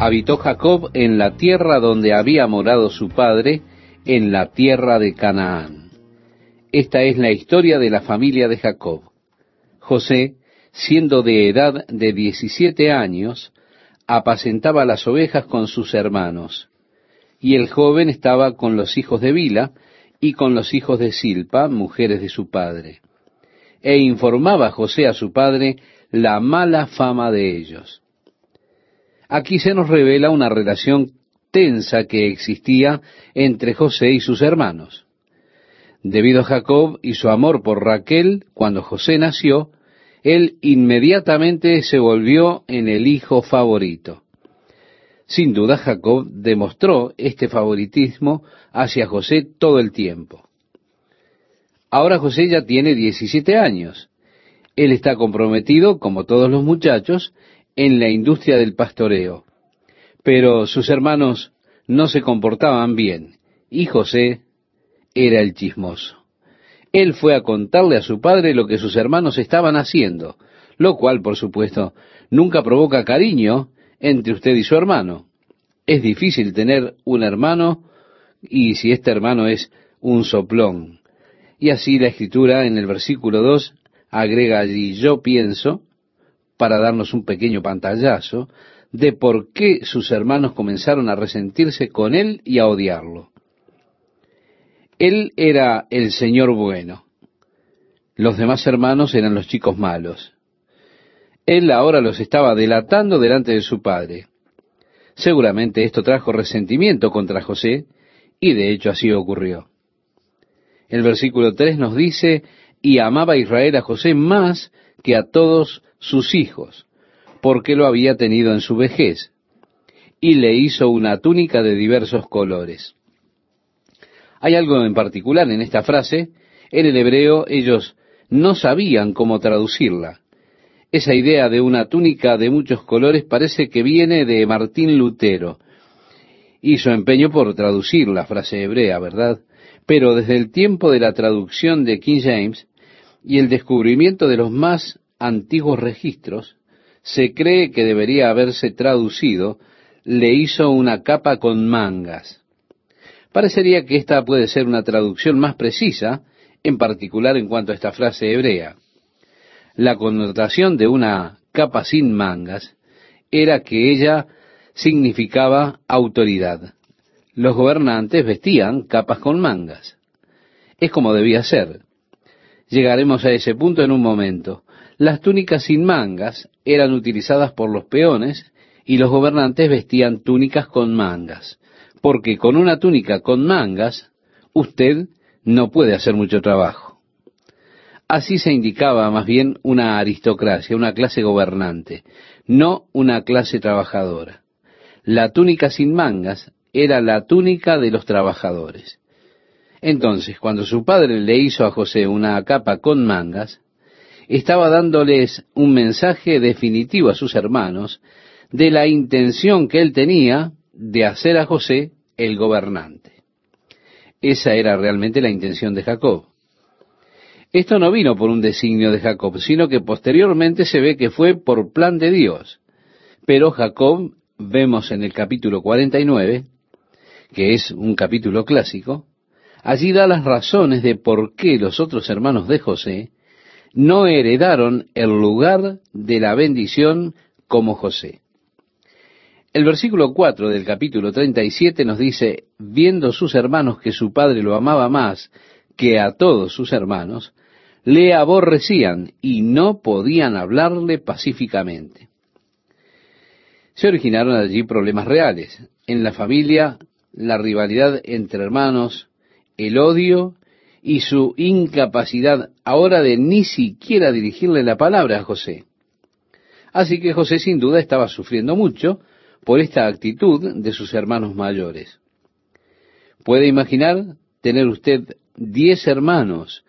habitó Jacob en la tierra donde había morado su padre, en la tierra de Canaán. Esta es la historia de la familia de Jacob. José, siendo de edad de diecisiete años, apacentaba las ovejas con sus hermanos, y el joven estaba con los hijos de Bila y con los hijos de Silpa, mujeres de su padre. E informaba José a su padre la mala fama de ellos. Aquí se nos revela una relación tensa que existía entre José y sus hermanos. Debido a Jacob y su amor por Raquel, cuando José nació, él inmediatamente se volvió en el hijo favorito. Sin duda Jacob demostró este favoritismo hacia José todo el tiempo. Ahora José ya tiene 17 años. Él está comprometido, como todos los muchachos, en la industria del pastoreo. Pero sus hermanos no se comportaban bien, y José era el chismoso. Él fue a contarle a su padre lo que sus hermanos estaban haciendo, lo cual, por supuesto, nunca provoca cariño entre usted y su hermano. Es difícil tener un hermano y si este hermano es un soplón. Y así la escritura en el versículo 2 agrega allí, yo pienso, para darnos un pequeño pantallazo, de por qué sus hermanos comenzaron a resentirse con él y a odiarlo. Él era el Señor bueno. Los demás hermanos eran los chicos malos. Él ahora los estaba delatando delante de su padre. Seguramente esto trajo resentimiento contra José, y de hecho así ocurrió. El versículo 3 nos dice, y amaba Israel a José más que a todos sus hijos, porque lo había tenido en su vejez, y le hizo una túnica de diversos colores. Hay algo en particular en esta frase. En el hebreo ellos no sabían cómo traducirla. Esa idea de una túnica de muchos colores parece que viene de Martín Lutero. Hizo empeño por traducir la frase hebrea, ¿verdad? Pero desde el tiempo de la traducción de King James y el descubrimiento de los más antiguos registros, se cree que debería haberse traducido, le hizo una capa con mangas. Parecería que esta puede ser una traducción más precisa, en particular en cuanto a esta frase hebrea. La connotación de una capa sin mangas era que ella significaba autoridad. Los gobernantes vestían capas con mangas. Es como debía ser. Llegaremos a ese punto en un momento. Las túnicas sin mangas eran utilizadas por los peones y los gobernantes vestían túnicas con mangas porque con una túnica con mangas usted no puede hacer mucho trabajo. Así se indicaba más bien una aristocracia, una clase gobernante, no una clase trabajadora. La túnica sin mangas era la túnica de los trabajadores. Entonces, cuando su padre le hizo a José una capa con mangas, estaba dándoles un mensaje definitivo a sus hermanos de la intención que él tenía de hacer a José el gobernante. Esa era realmente la intención de Jacob. Esto no vino por un designio de Jacob, sino que posteriormente se ve que fue por plan de Dios. Pero Jacob, vemos en el capítulo 49, que es un capítulo clásico, allí da las razones de por qué los otros hermanos de José no heredaron el lugar de la bendición como José. El versículo 4 del capítulo 37 nos dice, viendo sus hermanos que su padre lo amaba más que a todos sus hermanos, le aborrecían y no podían hablarle pacíficamente. Se originaron allí problemas reales. En la familia, la rivalidad entre hermanos, el odio y su incapacidad ahora de ni siquiera dirigirle la palabra a José. Así que José sin duda estaba sufriendo mucho, por esta actitud de sus hermanos mayores. ¿Puede imaginar tener usted diez hermanos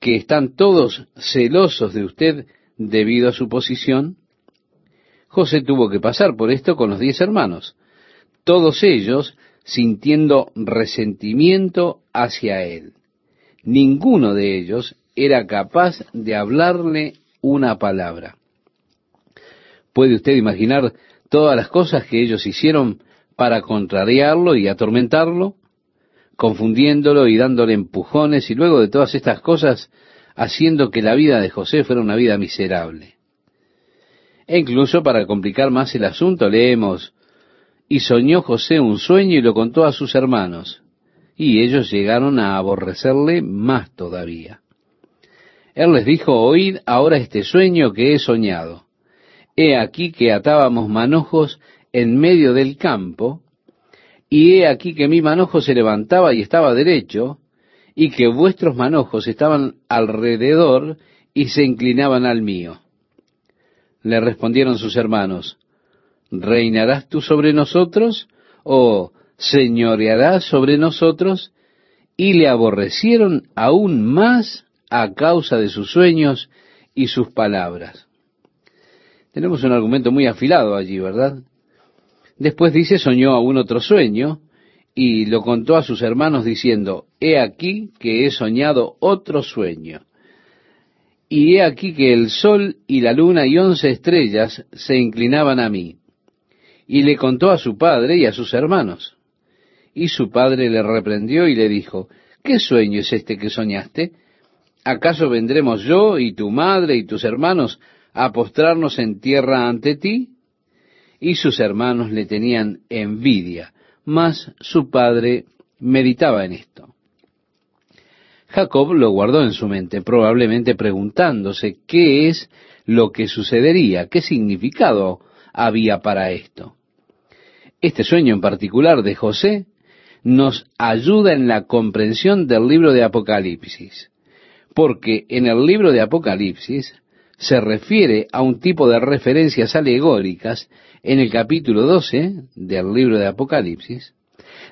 que están todos celosos de usted debido a su posición? José tuvo que pasar por esto con los diez hermanos, todos ellos sintiendo resentimiento hacia él. Ninguno de ellos era capaz de hablarle una palabra. ¿Puede usted imaginar todas las cosas que ellos hicieron para contrariarlo y atormentarlo, confundiéndolo y dándole empujones y luego de todas estas cosas haciendo que la vida de José fuera una vida miserable. E incluso para complicar más el asunto leemos, y soñó José un sueño y lo contó a sus hermanos, y ellos llegaron a aborrecerle más todavía. Él les dijo, oíd ahora este sueño que he soñado. He aquí que atábamos manojos en medio del campo, y he aquí que mi manojo se levantaba y estaba derecho, y que vuestros manojos estaban alrededor y se inclinaban al mío. Le respondieron sus hermanos, ¿reinarás tú sobre nosotros? ¿O señorearás sobre nosotros? Y le aborrecieron aún más a causa de sus sueños y sus palabras. Tenemos un argumento muy afilado allí, ¿verdad? Después dice, soñó aún otro sueño, y lo contó a sus hermanos diciendo, He aquí que he soñado otro sueño. Y he aquí que el sol y la luna y once estrellas se inclinaban a mí. Y le contó a su padre y a sus hermanos. Y su padre le reprendió y le dijo, ¿qué sueño es este que soñaste? ¿Acaso vendremos yo y tu madre y tus hermanos a postrarnos en tierra ante ti? Y sus hermanos le tenían envidia mas su padre meditaba en esto. Jacob lo guardó en su mente, probablemente preguntándose qué es lo que sucedería, qué significado había para esto. Este sueño en particular de José nos ayuda en la comprensión del libro de Apocalipsis, porque en el libro de Apocalipsis se refiere a un tipo de referencias alegóricas en el capítulo 12 del libro de Apocalipsis,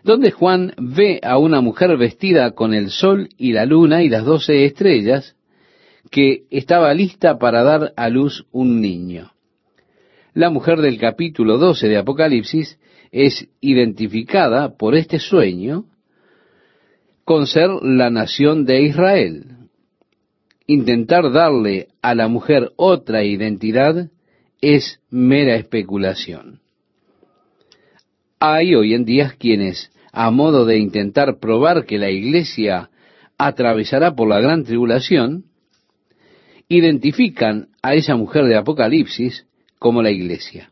donde Juan ve a una mujer vestida con el sol y la luna y las doce estrellas, que estaba lista para dar a luz un niño. La mujer del capítulo 12 de Apocalipsis es identificada por este sueño con ser la nación de Israel. Intentar darle a la mujer otra identidad es mera especulación. Hay hoy en día quienes, a modo de intentar probar que la iglesia atravesará por la gran tribulación, identifican a esa mujer de Apocalipsis como la iglesia.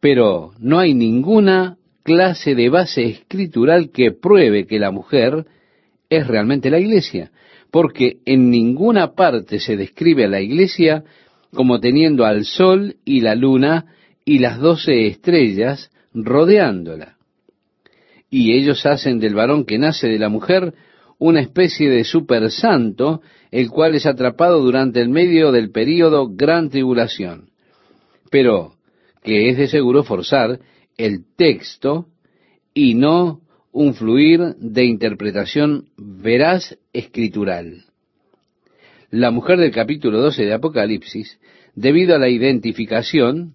Pero no hay ninguna clase de base escritural que pruebe que la mujer es realmente la iglesia, porque en ninguna parte se describe a la iglesia como teniendo al sol y la luna y las doce estrellas rodeándola. Y ellos hacen del varón que nace de la mujer una especie de super santo, el cual es atrapado durante el medio del período gran tribulación. Pero que es de seguro forzar el texto y no un fluir de interpretación veraz escritural. La mujer del capítulo 12 de Apocalipsis, debido a la identificación,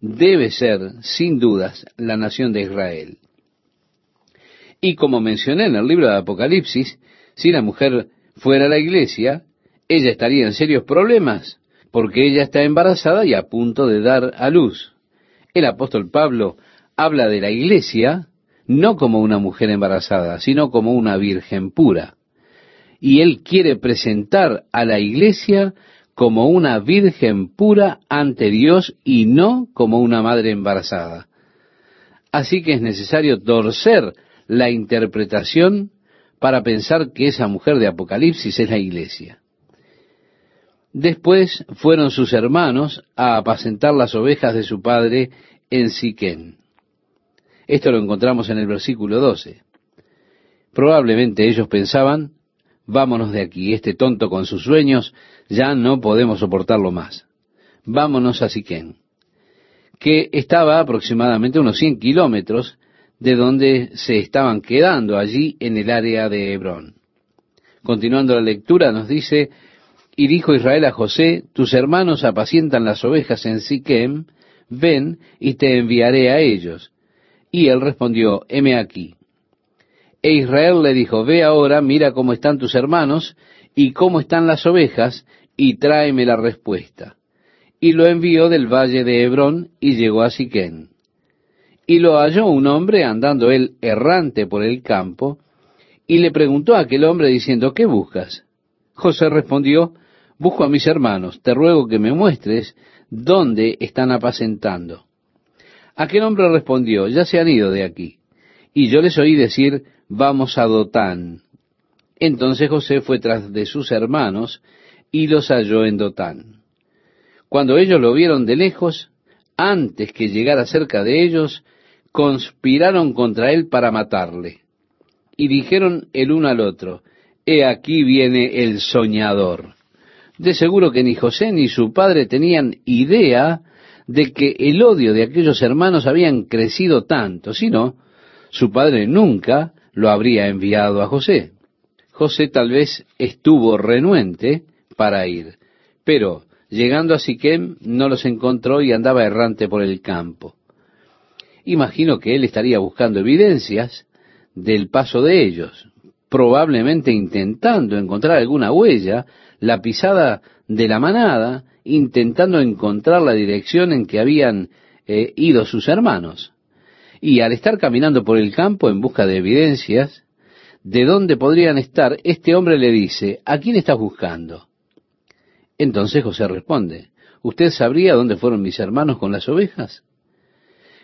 debe ser, sin dudas, la nación de Israel. Y como mencioné en el libro de Apocalipsis, si la mujer fuera la iglesia, ella estaría en serios problemas, porque ella está embarazada y a punto de dar a luz. El apóstol Pablo habla de la iglesia no como una mujer embarazada, sino como una virgen pura y él quiere presentar a la iglesia como una virgen pura ante Dios y no como una madre embarazada. Así que es necesario torcer la interpretación para pensar que esa mujer de Apocalipsis es la iglesia. Después fueron sus hermanos a apacentar las ovejas de su padre en Siquén. Esto lo encontramos en el versículo 12. Probablemente ellos pensaban, Vámonos de aquí, este tonto con sus sueños, ya no podemos soportarlo más. Vámonos a Siquén, que estaba aproximadamente unos 100 kilómetros de donde se estaban quedando allí en el área de Hebrón. Continuando la lectura nos dice, y dijo Israel a José, tus hermanos apacientan las ovejas en Siquem, ven y te enviaré a ellos. Y él respondió, heme aquí. E Israel le dijo, ve ahora, mira cómo están tus hermanos y cómo están las ovejas, y tráeme la respuesta. y lo envió del valle de Hebrón y llegó a Siquén. Y lo halló un hombre andando él errante por el campo, y le preguntó a aquel hombre diciendo, ¿qué buscas? José respondió, busco a mis hermanos, te ruego que me muestres dónde están apacentando. Aquel hombre respondió, ya se han ido de aquí. Y yo les oí decir, vamos a Dotán. Entonces José fue tras de sus hermanos y los halló en Dotán. Cuando ellos lo vieron de lejos, antes que llegara cerca de ellos, conspiraron contra él para matarle. Y dijeron el uno al otro, He aquí viene el soñador. De seguro que ni José ni su padre tenían idea de que el odio de aquellos hermanos habían crecido tanto, sino su padre nunca lo habría enviado a José. José tal vez estuvo renuente para ir, pero llegando a Siquem no los encontró y andaba errante por el campo. Imagino que él estaría buscando evidencias del paso de ellos, probablemente intentando encontrar alguna huella, la pisada de la manada, intentando encontrar la dirección en que habían eh, ido sus hermanos. Y al estar caminando por el campo en busca de evidencias de dónde podrían estar, este hombre le dice, ¿a quién estás buscando? Entonces José responde, ¿usted sabría dónde fueron mis hermanos con las ovejas?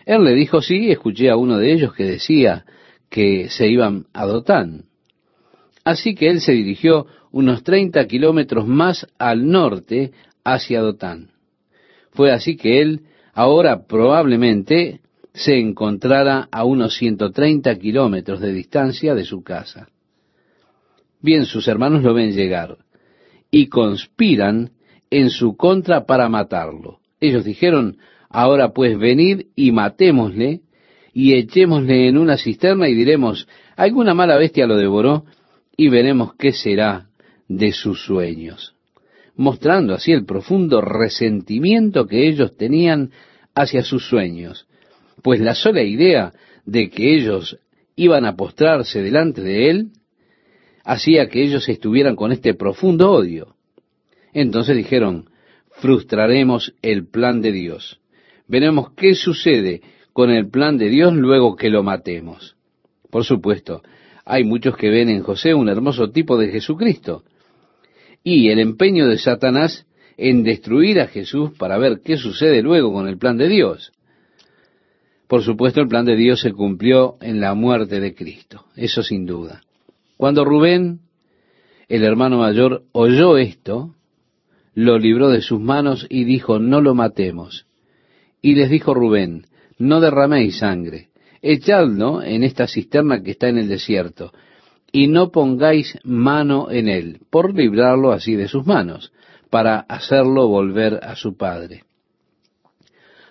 Él le dijo, sí, escuché a uno de ellos que decía que se iban a Dotán. Así que él se dirigió unos treinta kilómetros más al norte hacia Dotán. Fue así que él ahora probablemente se encontrara a unos ciento treinta kilómetros de distancia de su casa. Bien, sus hermanos lo ven llegar y conspiran en su contra para matarlo. Ellos dijeron, Ahora pues venid y matémosle y echémosle en una cisterna y diremos, alguna mala bestia lo devoró y veremos qué será de sus sueños. Mostrando así el profundo resentimiento que ellos tenían hacia sus sueños, pues la sola idea de que ellos iban a postrarse delante de él hacía que ellos estuvieran con este profundo odio. Entonces dijeron, frustraremos el plan de Dios veremos qué sucede con el plan de Dios luego que lo matemos. Por supuesto, hay muchos que ven en José un hermoso tipo de Jesucristo. Y el empeño de Satanás en destruir a Jesús para ver qué sucede luego con el plan de Dios. Por supuesto, el plan de Dios se cumplió en la muerte de Cristo, eso sin duda. Cuando Rubén, el hermano mayor, oyó esto, lo libró de sus manos y dijo, no lo matemos. Y les dijo Rubén, no derraméis sangre, echadlo en esta cisterna que está en el desierto, y no pongáis mano en él, por librarlo así de sus manos, para hacerlo volver a su padre.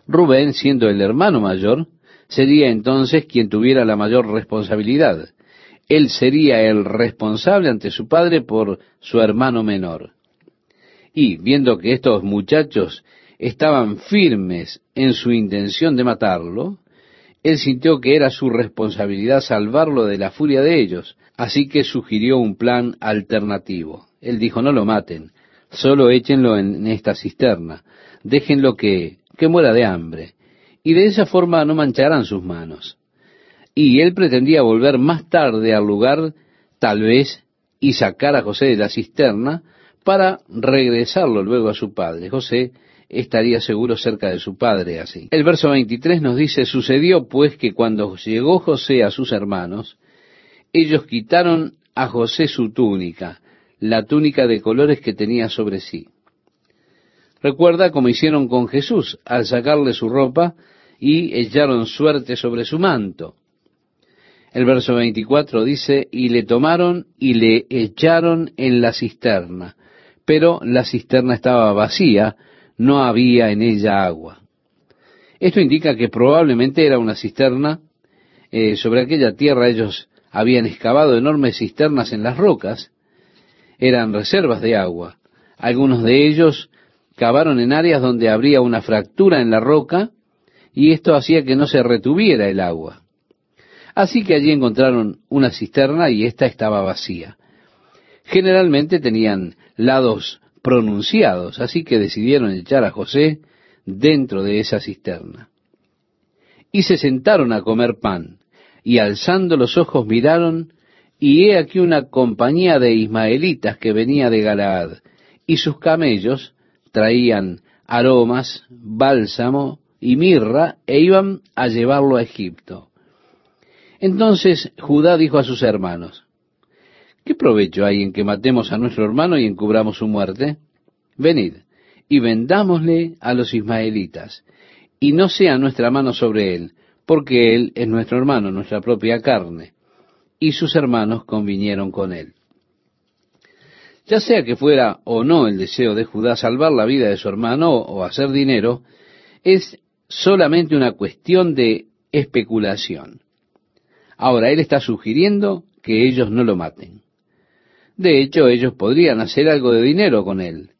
Rubén, siendo el hermano mayor, sería entonces quien tuviera la mayor responsabilidad. Él sería el responsable ante su padre por su hermano menor. Y viendo que estos muchachos estaban firmes en su intención de matarlo, él sintió que era su responsabilidad salvarlo de la furia de ellos, así que sugirió un plan alternativo. Él dijo, no lo maten, solo échenlo en esta cisterna, déjenlo que, que muera de hambre, y de esa forma no mancharán sus manos. Y él pretendía volver más tarde al lugar, tal vez, y sacar a José de la cisterna, para regresarlo luego a su padre. José estaría seguro cerca de su padre así. El verso 23 nos dice, sucedió pues que cuando llegó José a sus hermanos, ellos quitaron a José su túnica, la túnica de colores que tenía sobre sí. Recuerda como hicieron con Jesús al sacarle su ropa y echaron suerte sobre su manto. El verso 24 dice, y le tomaron y le echaron en la cisterna, pero la cisterna estaba vacía, no había en ella agua. Esto indica que probablemente era una cisterna. Eh, sobre aquella tierra ellos habían excavado enormes cisternas en las rocas. Eran reservas de agua. Algunos de ellos cavaron en áreas donde habría una fractura en la roca y esto hacía que no se retuviera el agua. Así que allí encontraron una cisterna y ésta estaba vacía. Generalmente tenían lados pronunciados, así que decidieron echar a José dentro de esa cisterna. Y se sentaron a comer pan, y alzando los ojos miraron, y he aquí una compañía de ismaelitas que venía de Galaad, y sus camellos traían aromas, bálsamo y mirra, e iban a llevarlo a Egipto. Entonces Judá dijo a sus hermanos, ¿qué provecho hay en que matemos a nuestro hermano y encubramos su muerte? Venid, y vendámosle a los ismaelitas, y no sea nuestra mano sobre él, porque él es nuestro hermano, nuestra propia carne. Y sus hermanos convinieron con él. Ya sea que fuera o no el deseo de Judá salvar la vida de su hermano o hacer dinero, es solamente una cuestión de especulación. Ahora, él está sugiriendo que ellos no lo maten. De hecho, ellos podrían hacer algo de dinero con él.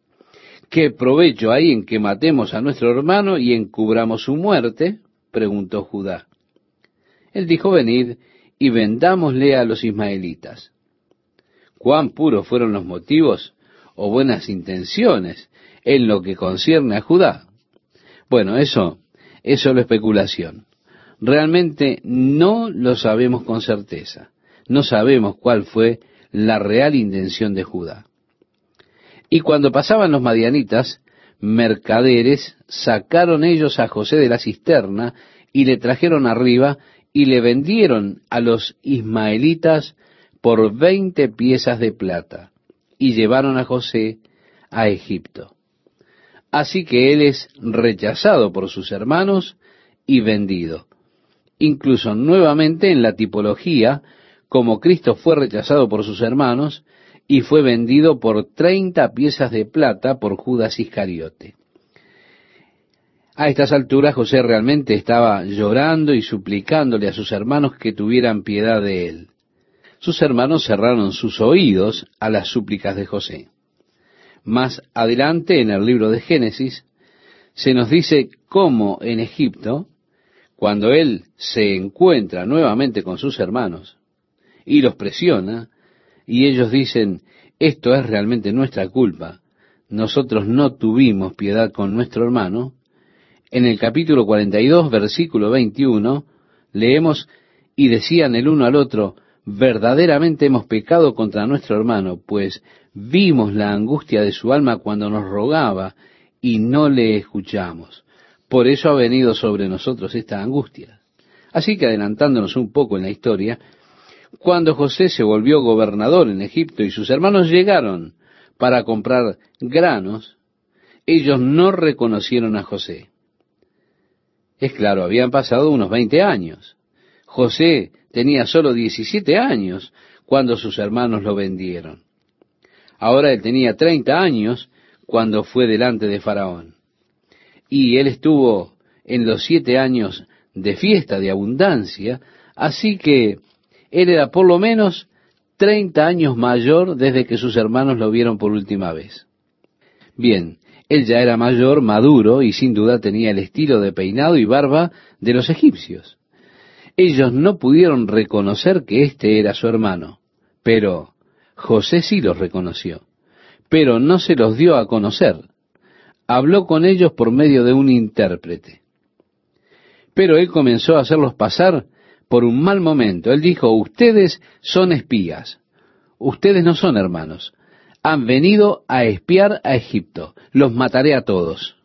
¿Qué provecho hay en que matemos a nuestro hermano y encubramos su muerte? Preguntó Judá. Él dijo, venid y vendámosle a los ismaelitas. Cuán puros fueron los motivos o buenas intenciones en lo que concierne a Judá. Bueno, eso es solo especulación. Realmente no lo sabemos con certeza. No sabemos cuál fue la real intención de Judá. Y cuando pasaban los madianitas, mercaderes, sacaron ellos a José de la cisterna y le trajeron arriba y le vendieron a los ismaelitas por veinte piezas de plata y llevaron a José a Egipto. Así que él es rechazado por sus hermanos y vendido incluso nuevamente en la tipología, como Cristo fue rechazado por sus hermanos y fue vendido por treinta piezas de plata por Judas Iscariote. A estas alturas José realmente estaba llorando y suplicándole a sus hermanos que tuvieran piedad de él. Sus hermanos cerraron sus oídos a las súplicas de José. Más adelante en el libro de Génesis se nos dice cómo en Egipto cuando él se encuentra nuevamente con sus hermanos y los presiona, y ellos dicen, esto es realmente nuestra culpa, nosotros no tuvimos piedad con nuestro hermano, en el capítulo 42, versículo 21, leemos, y decían el uno al otro, verdaderamente hemos pecado contra nuestro hermano, pues vimos la angustia de su alma cuando nos rogaba y no le escuchamos. Por eso ha venido sobre nosotros esta angustia. Así que adelantándonos un poco en la historia, cuando José se volvió gobernador en Egipto y sus hermanos llegaron para comprar granos, ellos no reconocieron a José. Es claro, habían pasado unos 20 años. José tenía solo 17 años cuando sus hermanos lo vendieron. Ahora él tenía 30 años cuando fue delante de Faraón y él estuvo en los siete años de fiesta, de abundancia, así que él era por lo menos treinta años mayor desde que sus hermanos lo vieron por última vez. Bien, él ya era mayor, maduro, y sin duda tenía el estilo de peinado y barba de los egipcios. Ellos no pudieron reconocer que éste era su hermano, pero José sí los reconoció, pero no se los dio a conocer habló con ellos por medio de un intérprete. Pero él comenzó a hacerlos pasar por un mal momento. Él dijo, ustedes son espías, ustedes no son hermanos, han venido a espiar a Egipto, los mataré a todos.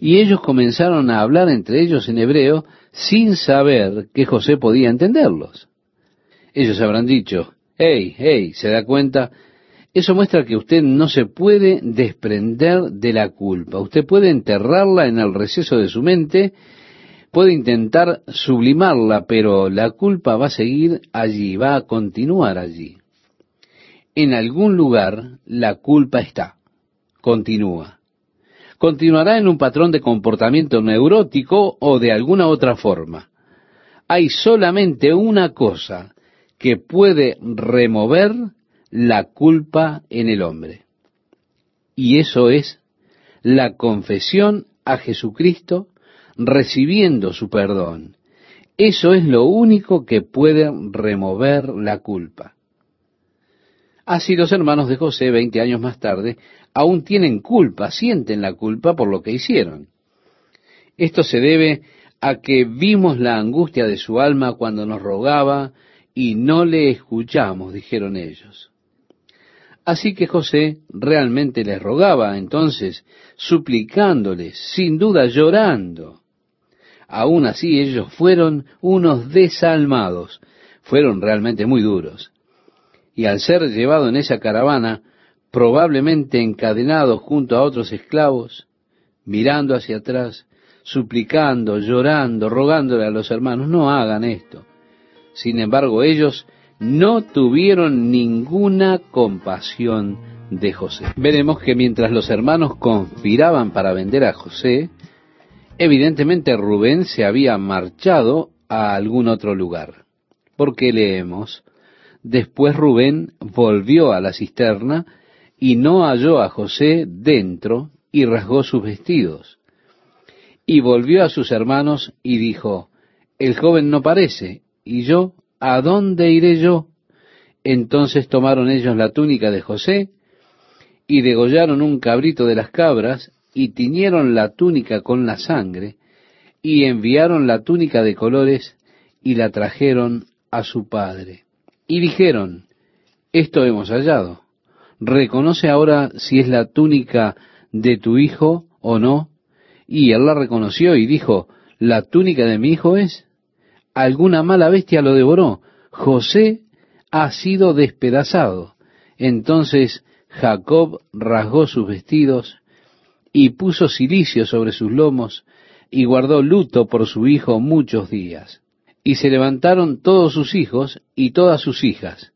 Y ellos comenzaron a hablar entre ellos en hebreo sin saber que José podía entenderlos. Ellos habrán dicho, hey, hey, ¿se da cuenta? Eso muestra que usted no se puede desprender de la culpa. Usted puede enterrarla en el receso de su mente, puede intentar sublimarla, pero la culpa va a seguir allí, va a continuar allí. En algún lugar la culpa está, continúa. Continuará en un patrón de comportamiento neurótico o de alguna otra forma. Hay solamente una cosa que puede remover la culpa en el hombre. Y eso es la confesión a Jesucristo recibiendo su perdón. Eso es lo único que puede remover la culpa. Así los hermanos de José, veinte años más tarde, aún tienen culpa, sienten la culpa por lo que hicieron. Esto se debe a que vimos la angustia de su alma cuando nos rogaba y no le escuchamos, dijeron ellos. Así que José realmente les rogaba entonces, suplicándoles, sin duda llorando. Aún así ellos fueron unos desalmados, fueron realmente muy duros. Y al ser llevado en esa caravana, probablemente encadenado junto a otros esclavos, mirando hacia atrás, suplicando, llorando, rogándole a los hermanos, no hagan esto. Sin embargo, ellos no tuvieron ninguna compasión de José. Veremos que mientras los hermanos conspiraban para vender a José, evidentemente Rubén se había marchado a algún otro lugar. Porque leemos, después Rubén volvió a la cisterna y no halló a José dentro y rasgó sus vestidos. Y volvió a sus hermanos y dijo, el joven no parece, y yo, ¿a dónde iré yo? Entonces tomaron ellos la túnica de José, y degollaron un cabrito de las cabras, y tiñeron la túnica con la sangre, y enviaron la túnica de colores, y la trajeron a su padre. Y dijeron, esto hemos hallado. Reconoce ahora si es la túnica de tu hijo o no, y él la reconoció y dijo, ¿la túnica de mi hijo es? Alguna mala bestia lo devoró. José ha sido despedazado. Entonces Jacob rasgó sus vestidos y puso cilicio sobre sus lomos y guardó luto por su hijo muchos días. Y se levantaron todos sus hijos y todas sus hijas.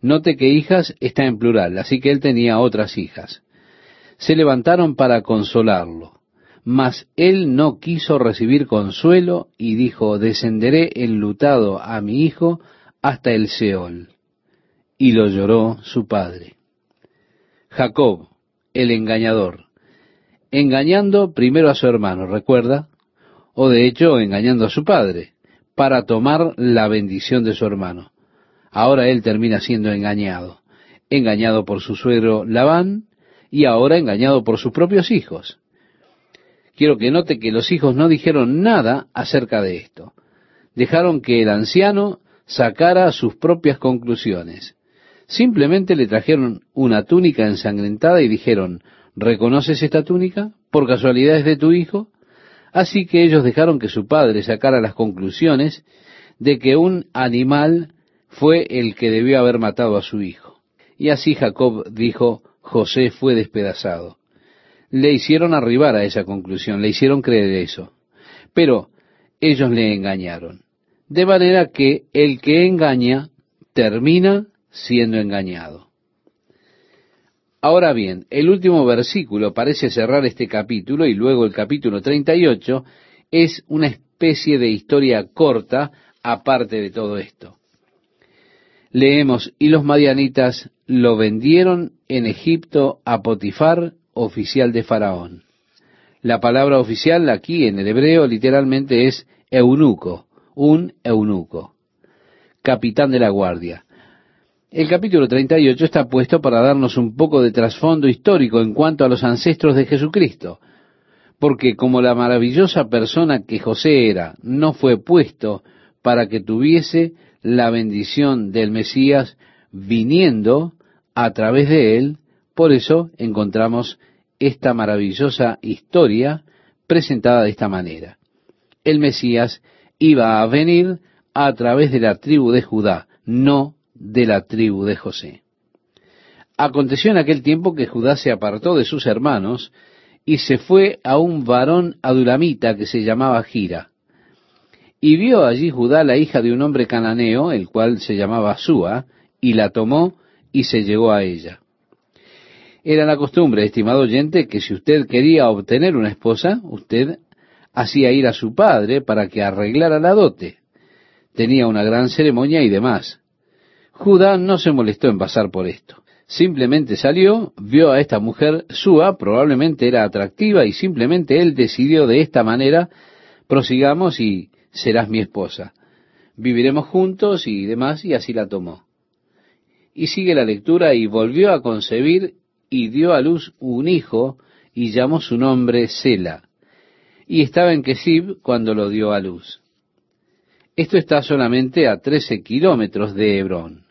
Note que hijas está en plural, así que él tenía otras hijas. Se levantaron para consolarlo. Mas él no quiso recibir consuelo y dijo, descenderé enlutado a mi hijo hasta el Seol. Y lo lloró su padre. Jacob, el engañador, engañando primero a su hermano, ¿recuerda? O de hecho engañando a su padre, para tomar la bendición de su hermano. Ahora él termina siendo engañado, engañado por su suegro Labán y ahora engañado por sus propios hijos quiero que note que los hijos no dijeron nada acerca de esto. Dejaron que el anciano sacara sus propias conclusiones. Simplemente le trajeron una túnica ensangrentada y dijeron, ¿reconoces esta túnica? ¿Por casualidad es de tu hijo? Así que ellos dejaron que su padre sacara las conclusiones de que un animal fue el que debió haber matado a su hijo. Y así Jacob dijo, José fue despedazado le hicieron arribar a esa conclusión, le hicieron creer eso. Pero ellos le engañaron. De manera que el que engaña termina siendo engañado. Ahora bien, el último versículo parece cerrar este capítulo y luego el capítulo 38 es una especie de historia corta aparte de todo esto. Leemos, y los madianitas lo vendieron en Egipto a Potifar, oficial de Faraón. La palabra oficial aquí en el hebreo literalmente es eunuco, un eunuco, capitán de la guardia. El capítulo 38 está puesto para darnos un poco de trasfondo histórico en cuanto a los ancestros de Jesucristo, porque como la maravillosa persona que José era no fue puesto para que tuviese la bendición del Mesías viniendo a través de él, por eso encontramos esta maravillosa historia presentada de esta manera. El Mesías iba a venir a través de la tribu de Judá, no de la tribu de José. Aconteció en aquel tiempo que Judá se apartó de sus hermanos y se fue a un varón adulamita que se llamaba Gira. Y vio allí Judá la hija de un hombre cananeo, el cual se llamaba Súa, y la tomó y se llegó a ella. Era la costumbre, estimado oyente, que si usted quería obtener una esposa, usted hacía ir a su padre para que arreglara la dote. Tenía una gran ceremonia y demás. Judá no se molestó en pasar por esto. Simplemente salió, vio a esta mujer Súa, probablemente era atractiva y simplemente él decidió de esta manera, prosigamos y serás mi esposa. Viviremos juntos y demás y así la tomó. Y sigue la lectura, y volvió a concebir y dio a luz un hijo y llamó su nombre Sela. Y estaba en Kesib cuando lo dio a luz. Esto está solamente a trece kilómetros de Hebrón.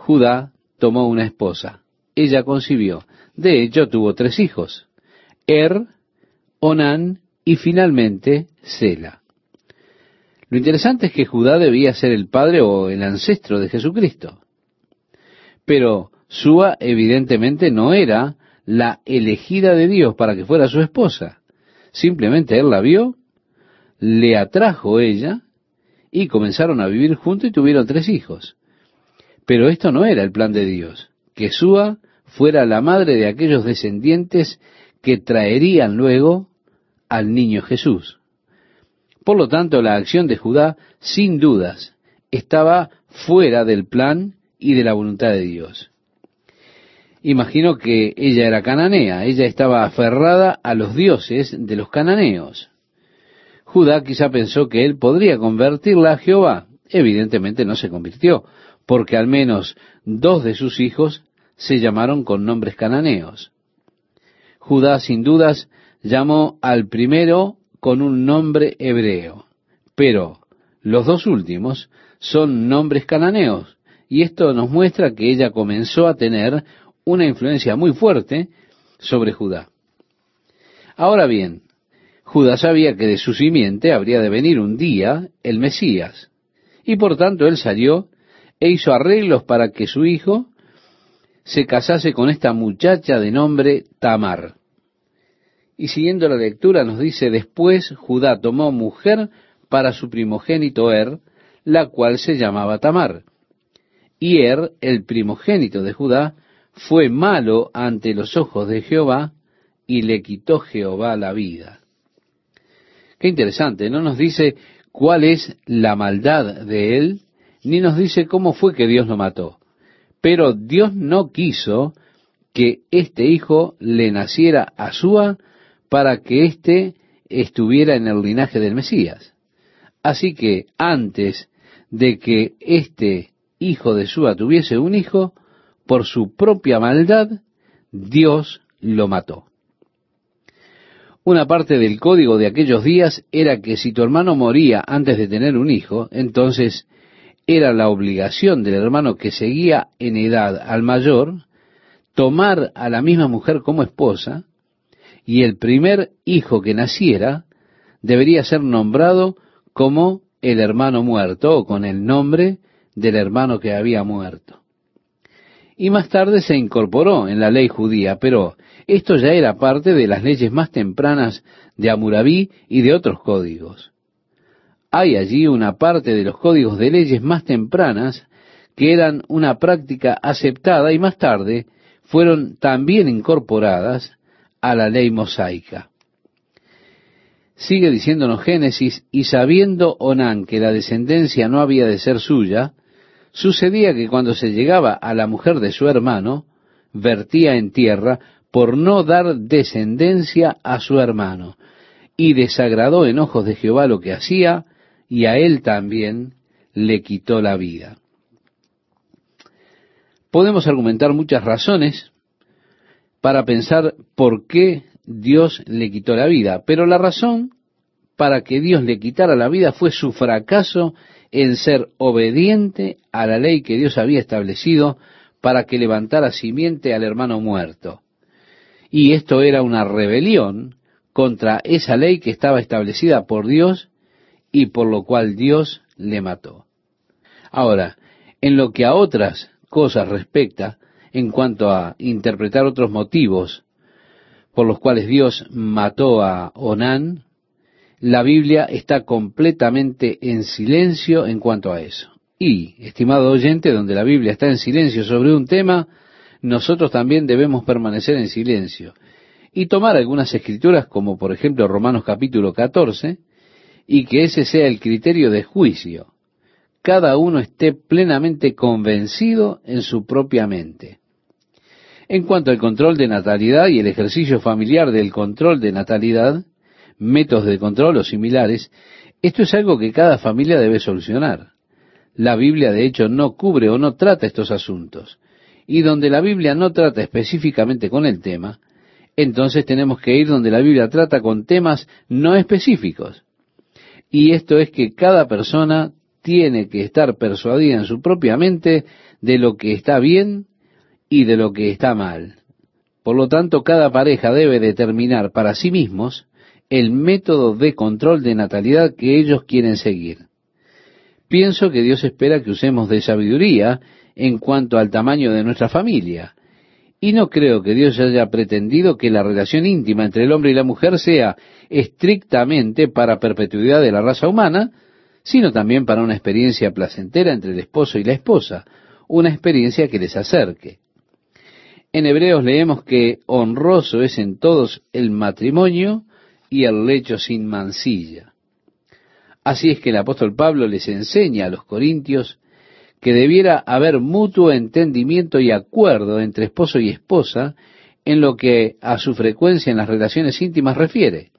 Judá tomó una esposa. Ella concibió. De hecho, tuvo tres hijos. Er, Onán y finalmente Sela. Lo interesante es que Judá debía ser el padre o el ancestro de Jesucristo. Pero Sua evidentemente no era la elegida de Dios para que fuera su esposa. Simplemente él la vio, le atrajo ella y comenzaron a vivir juntos y tuvieron tres hijos. Pero esto no era el plan de Dios, que Sua fuera la madre de aquellos descendientes que traerían luego al niño Jesús. Por lo tanto, la acción de Judá, sin dudas, estaba fuera del plan y de la voluntad de Dios. Imagino que ella era cananea, ella estaba aferrada a los dioses de los cananeos. Judá quizá pensó que él podría convertirla a Jehová. Evidentemente no se convirtió, porque al menos dos de sus hijos se llamaron con nombres cananeos. Judá sin dudas llamó al primero con un nombre hebreo, pero los dos últimos son nombres cananeos, y esto nos muestra que ella comenzó a tener una influencia muy fuerte sobre Judá. Ahora bien, Judá sabía que de su simiente habría de venir un día el Mesías, y por tanto él salió e hizo arreglos para que su hijo se casase con esta muchacha de nombre Tamar. Y siguiendo la lectura nos dice, después Judá tomó mujer para su primogénito Er, la cual se llamaba Tamar. Y Er, el primogénito de Judá, fue malo ante los ojos de Jehová y le quitó Jehová la vida. Qué interesante, no nos dice cuál es la maldad de él, ni nos dice cómo fue que Dios lo mató. Pero Dios no quiso que este hijo le naciera a Sua para que éste estuviera en el linaje del Mesías. Así que antes de que este hijo de Sua tuviese un hijo, por su propia maldad, Dios lo mató. Una parte del código de aquellos días era que si tu hermano moría antes de tener un hijo, entonces era la obligación del hermano que seguía en edad al mayor tomar a la misma mujer como esposa y el primer hijo que naciera debería ser nombrado como el hermano muerto o con el nombre del hermano que había muerto y más tarde se incorporó en la ley judía, pero esto ya era parte de las leyes más tempranas de Amuraví y de otros códigos. Hay allí una parte de los códigos de leyes más tempranas que eran una práctica aceptada y más tarde fueron también incorporadas a la ley mosaica. Sigue diciéndonos Génesis, y sabiendo Onán que la descendencia no había de ser suya, Sucedía que cuando se llegaba a la mujer de su hermano, vertía en tierra por no dar descendencia a su hermano, y desagradó en ojos de Jehová lo que hacía, y a él también le quitó la vida. Podemos argumentar muchas razones para pensar por qué Dios le quitó la vida, pero la razón para que Dios le quitara la vida fue su fracaso en ser obediente a la ley que Dios había establecido para que levantara simiente al hermano muerto. Y esto era una rebelión contra esa ley que estaba establecida por Dios y por lo cual Dios le mató. Ahora, en lo que a otras cosas respecta, en cuanto a interpretar otros motivos por los cuales Dios mató a Onán, la Biblia está completamente en silencio en cuanto a eso. Y, estimado oyente, donde la Biblia está en silencio sobre un tema, nosotros también debemos permanecer en silencio y tomar algunas escrituras como por ejemplo Romanos capítulo 14 y que ese sea el criterio de juicio. Cada uno esté plenamente convencido en su propia mente. En cuanto al control de natalidad y el ejercicio familiar del control de natalidad, métodos de control o similares, esto es algo que cada familia debe solucionar. la Biblia de hecho no cubre o no trata estos asuntos. Y donde la Biblia no trata específicamente con el tema, entonces tenemos que ir donde la Biblia trata con temas no específicos. Y esto es que cada persona tiene que estar persuadida en su propia mente de lo que está bien y de lo que está mal. Por lo tanto, cada pareja debe determinar para sí mismos el método de control de natalidad que ellos quieren seguir. Pienso que Dios espera que usemos de sabiduría en cuanto al tamaño de nuestra familia. Y no creo que Dios haya pretendido que la relación íntima entre el hombre y la mujer sea estrictamente para perpetuidad de la raza humana, sino también para una experiencia placentera entre el esposo y la esposa, una experiencia que les acerque. En Hebreos leemos que honroso es en todos el matrimonio y el lecho sin mancilla. Así es que el apóstol Pablo les enseña a los corintios que debiera haber mutuo entendimiento y acuerdo entre esposo y esposa en lo que a su frecuencia en las relaciones íntimas refiere.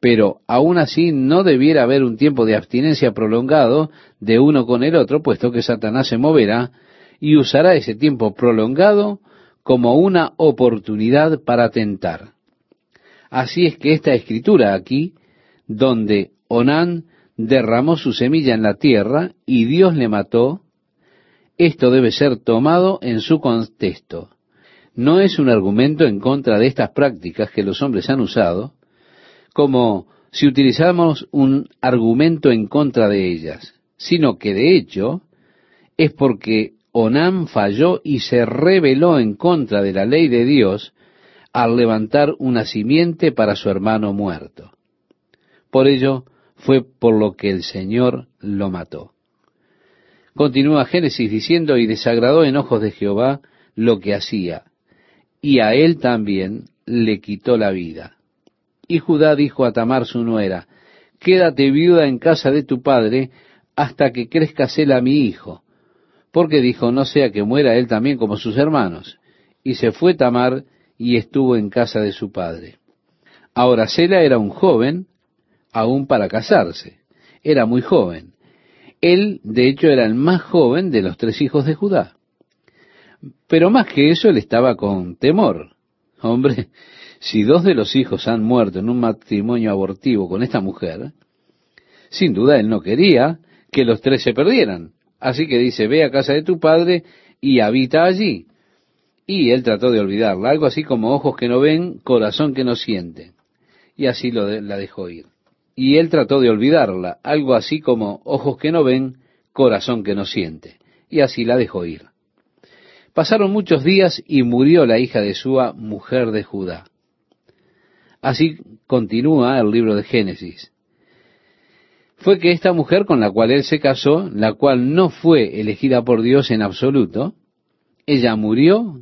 Pero aún así no debiera haber un tiempo de abstinencia prolongado de uno con el otro, puesto que Satanás se moverá y usará ese tiempo prolongado como una oportunidad para tentar. Así es que esta escritura aquí, donde Onán derramó su semilla en la tierra y Dios le mató, esto debe ser tomado en su contexto. No es un argumento en contra de estas prácticas que los hombres han usado, como si utilizáramos un argumento en contra de ellas, sino que de hecho es porque Onán falló y se rebeló en contra de la ley de Dios al levantar una simiente para su hermano muerto. Por ello fue por lo que el Señor lo mató. Continúa Génesis diciendo, y desagradó en ojos de Jehová lo que hacía, y a él también le quitó la vida. Y Judá dijo a Tamar su nuera, quédate viuda en casa de tu padre hasta que crezca Sela mi hijo, porque dijo, no sea que muera él también como sus hermanos. Y se fue Tamar y estuvo en casa de su padre. Ahora Sela era un joven, aún para casarse. Era muy joven. Él, de hecho, era el más joven de los tres hijos de Judá. Pero más que eso, él estaba con temor. Hombre, si dos de los hijos han muerto en un matrimonio abortivo con esta mujer, sin duda él no quería que los tres se perdieran. Así que dice, ve a casa de tu padre y habita allí. Y él trató de olvidarla, algo así como ojos que no ven, corazón que no siente. Y así lo la dejó ir. Y él trató de olvidarla, algo así como ojos que no ven, corazón que no siente. Y así la dejó ir. Pasaron muchos días y murió la hija de Sua, mujer de Judá. Así continúa el libro de Génesis fue que esta mujer con la cual él se casó, la cual no fue elegida por Dios en absoluto, ella murió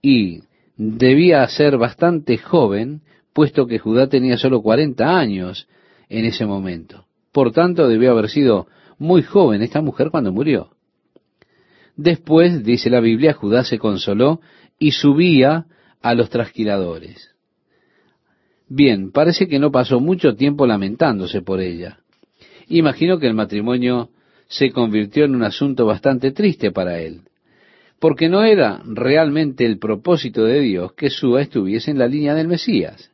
y debía ser bastante joven, puesto que Judá tenía solo 40 años en ese momento. Por tanto, debió haber sido muy joven esta mujer cuando murió. Después, dice la Biblia, Judá se consoló y subía a los trasquiladores. Bien, parece que no pasó mucho tiempo lamentándose por ella. Imagino que el matrimonio se convirtió en un asunto bastante triste para él, porque no era realmente el propósito de Dios que Sua estuviese en la línea del Mesías.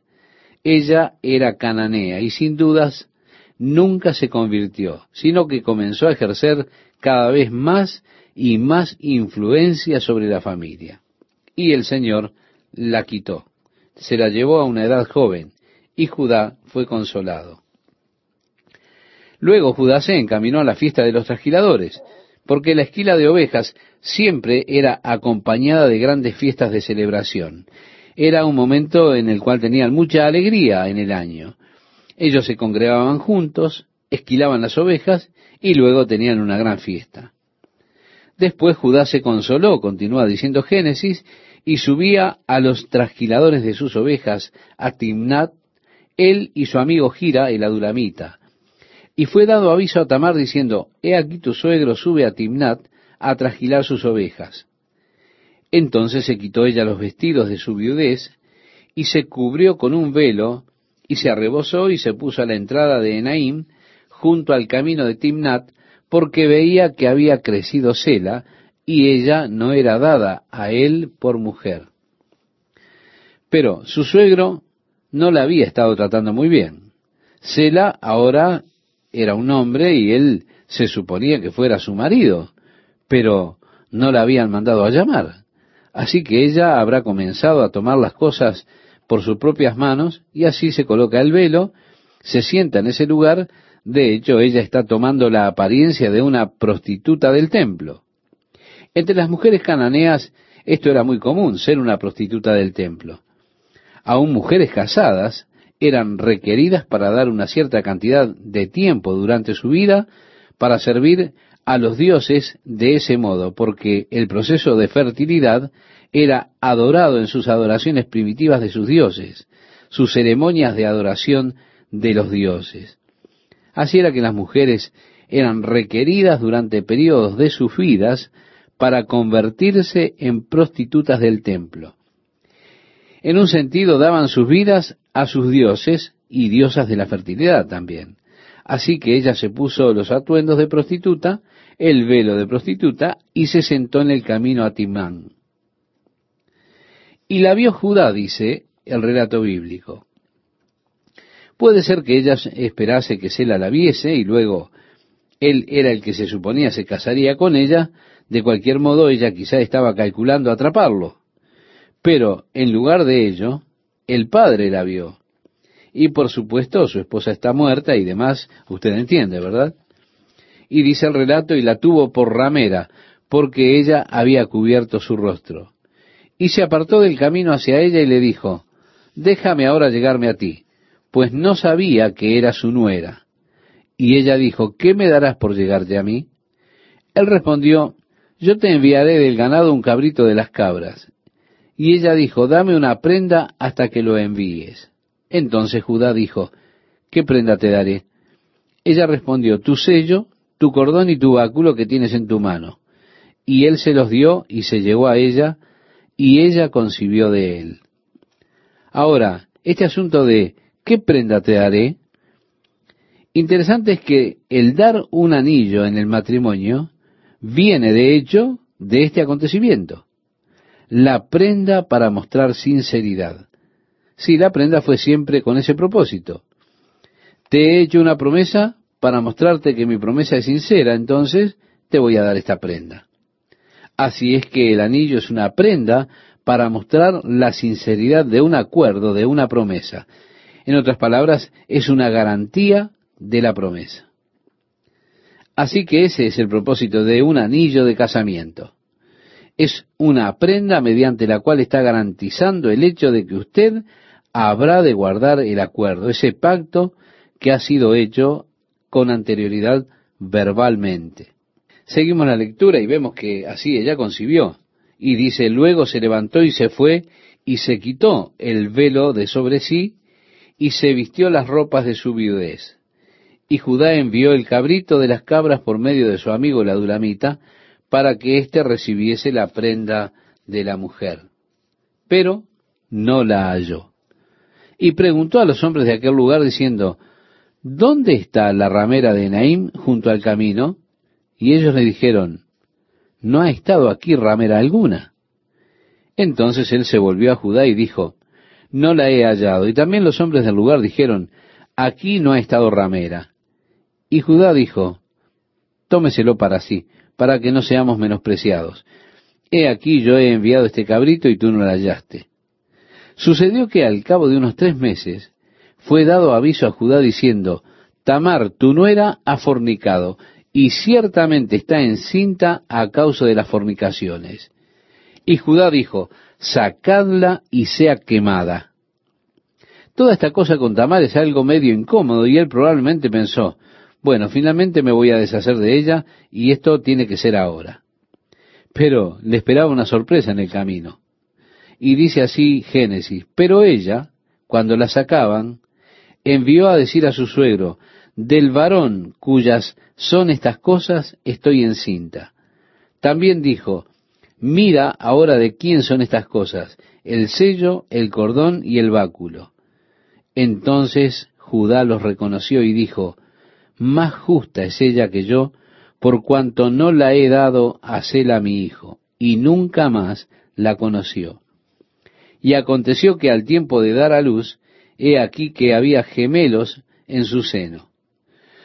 Ella era cananea y sin dudas nunca se convirtió, sino que comenzó a ejercer cada vez más y más influencia sobre la familia. Y el Señor la quitó, se la llevó a una edad joven, y Judá fue consolado. Luego Judá se encaminó a la fiesta de los trasquiladores, porque la esquila de ovejas siempre era acompañada de grandes fiestas de celebración. Era un momento en el cual tenían mucha alegría en el año. Ellos se congregaban juntos, esquilaban las ovejas y luego tenían una gran fiesta. Después Judá se consoló, continúa diciendo Génesis, y subía a los trasquiladores de sus ovejas a Timnat, él y su amigo Gira, el adulamita. Y fue dado aviso a Tamar diciendo, He aquí tu suegro sube a Timnat a trasquilar sus ovejas. Entonces se quitó ella los vestidos de su viudez, y se cubrió con un velo, y se arrebozó y se puso a la entrada de Enaim, junto al camino de Timnat, porque veía que había crecido Sela y ella no era dada a él por mujer. Pero su suegro no la había estado tratando muy bien. Sela ahora era un hombre y él se suponía que fuera su marido, pero no la habían mandado a llamar. Así que ella habrá comenzado a tomar las cosas por sus propias manos y así se coloca el velo, se sienta en ese lugar, de hecho ella está tomando la apariencia de una prostituta del templo. Entre las mujeres cananeas esto era muy común, ser una prostituta del templo. Aún mujeres casadas eran requeridas para dar una cierta cantidad de tiempo durante su vida para servir a los dioses de ese modo, porque el proceso de fertilidad era adorado en sus adoraciones primitivas de sus dioses, sus ceremonias de adoración de los dioses. Así era que las mujeres eran requeridas durante periodos de sus vidas para convertirse en prostitutas del templo. En un sentido daban sus vidas a sus dioses y diosas de la fertilidad también. Así que ella se puso los atuendos de prostituta, el velo de prostituta, y se sentó en el camino a Timán. Y la vio Judá, dice el relato bíblico. Puede ser que ella esperase que Sela la viese y luego él era el que se suponía se casaría con ella, de cualquier modo ella quizá estaba calculando atraparlo. Pero en lugar de ello, el padre la vio y por supuesto su esposa está muerta y demás, usted entiende, ¿verdad? Y dice el relato, y la tuvo por ramera, porque ella había cubierto su rostro. Y se apartó del camino hacia ella y le dijo, déjame ahora llegarme a ti, pues no sabía que era su nuera. Y ella dijo, ¿qué me darás por llegarte a mí? Él respondió, yo te enviaré del ganado un cabrito de las cabras. Y ella dijo, dame una prenda hasta que lo envíes. Entonces Judá dijo, ¿qué prenda te daré? Ella respondió, tu sello, tu cordón y tu báculo que tienes en tu mano. Y él se los dio y se llegó a ella, y ella concibió de él. Ahora, este asunto de ¿qué prenda te daré? Interesante es que el dar un anillo en el matrimonio viene de hecho de este acontecimiento. La prenda para mostrar sinceridad. Sí, la prenda fue siempre con ese propósito. Te he hecho una promesa para mostrarte que mi promesa es sincera, entonces te voy a dar esta prenda. Así es que el anillo es una prenda para mostrar la sinceridad de un acuerdo, de una promesa. En otras palabras, es una garantía de la promesa. Así que ese es el propósito de un anillo de casamiento. Es una prenda mediante la cual está garantizando el hecho de que usted habrá de guardar el acuerdo, ese pacto que ha sido hecho con anterioridad verbalmente. Seguimos la lectura y vemos que así ella concibió. Y dice, luego se levantó y se fue y se quitó el velo de sobre sí y se vistió las ropas de su viudez. Y Judá envió el cabrito de las cabras por medio de su amigo la dulamita para que éste recibiese la prenda de la mujer. Pero no la halló y preguntó a los hombres de aquel lugar diciendo, ¿dónde está la ramera de Naim junto al camino? Y ellos le dijeron, no ha estado aquí ramera alguna. Entonces él se volvió a Judá y dijo, no la he hallado. Y también los hombres del lugar dijeron, aquí no ha estado ramera. Y Judá dijo, tómeselo para sí, para que no seamos menospreciados. He aquí yo he enviado este cabrito y tú no la hallaste. Sucedió que al cabo de unos tres meses fue dado aviso a Judá diciendo, Tamar, tu nuera, ha fornicado, y ciertamente está encinta a causa de las fornicaciones. Y Judá dijo, sacadla y sea quemada. Toda esta cosa con Tamar es algo medio incómodo y él probablemente pensó, bueno, finalmente me voy a deshacer de ella y esto tiene que ser ahora. Pero le esperaba una sorpresa en el camino. Y dice así Génesis, pero ella, cuando la sacaban, envió a decir a su suegro, del varón cuyas son estas cosas estoy encinta. También dijo, mira ahora de quién son estas cosas, el sello, el cordón y el báculo. Entonces Judá los reconoció y dijo, más justa es ella que yo, por cuanto no la he dado a Sela mi hijo, y nunca más la conoció. Y aconteció que al tiempo de dar a luz, he aquí que había gemelos en su seno.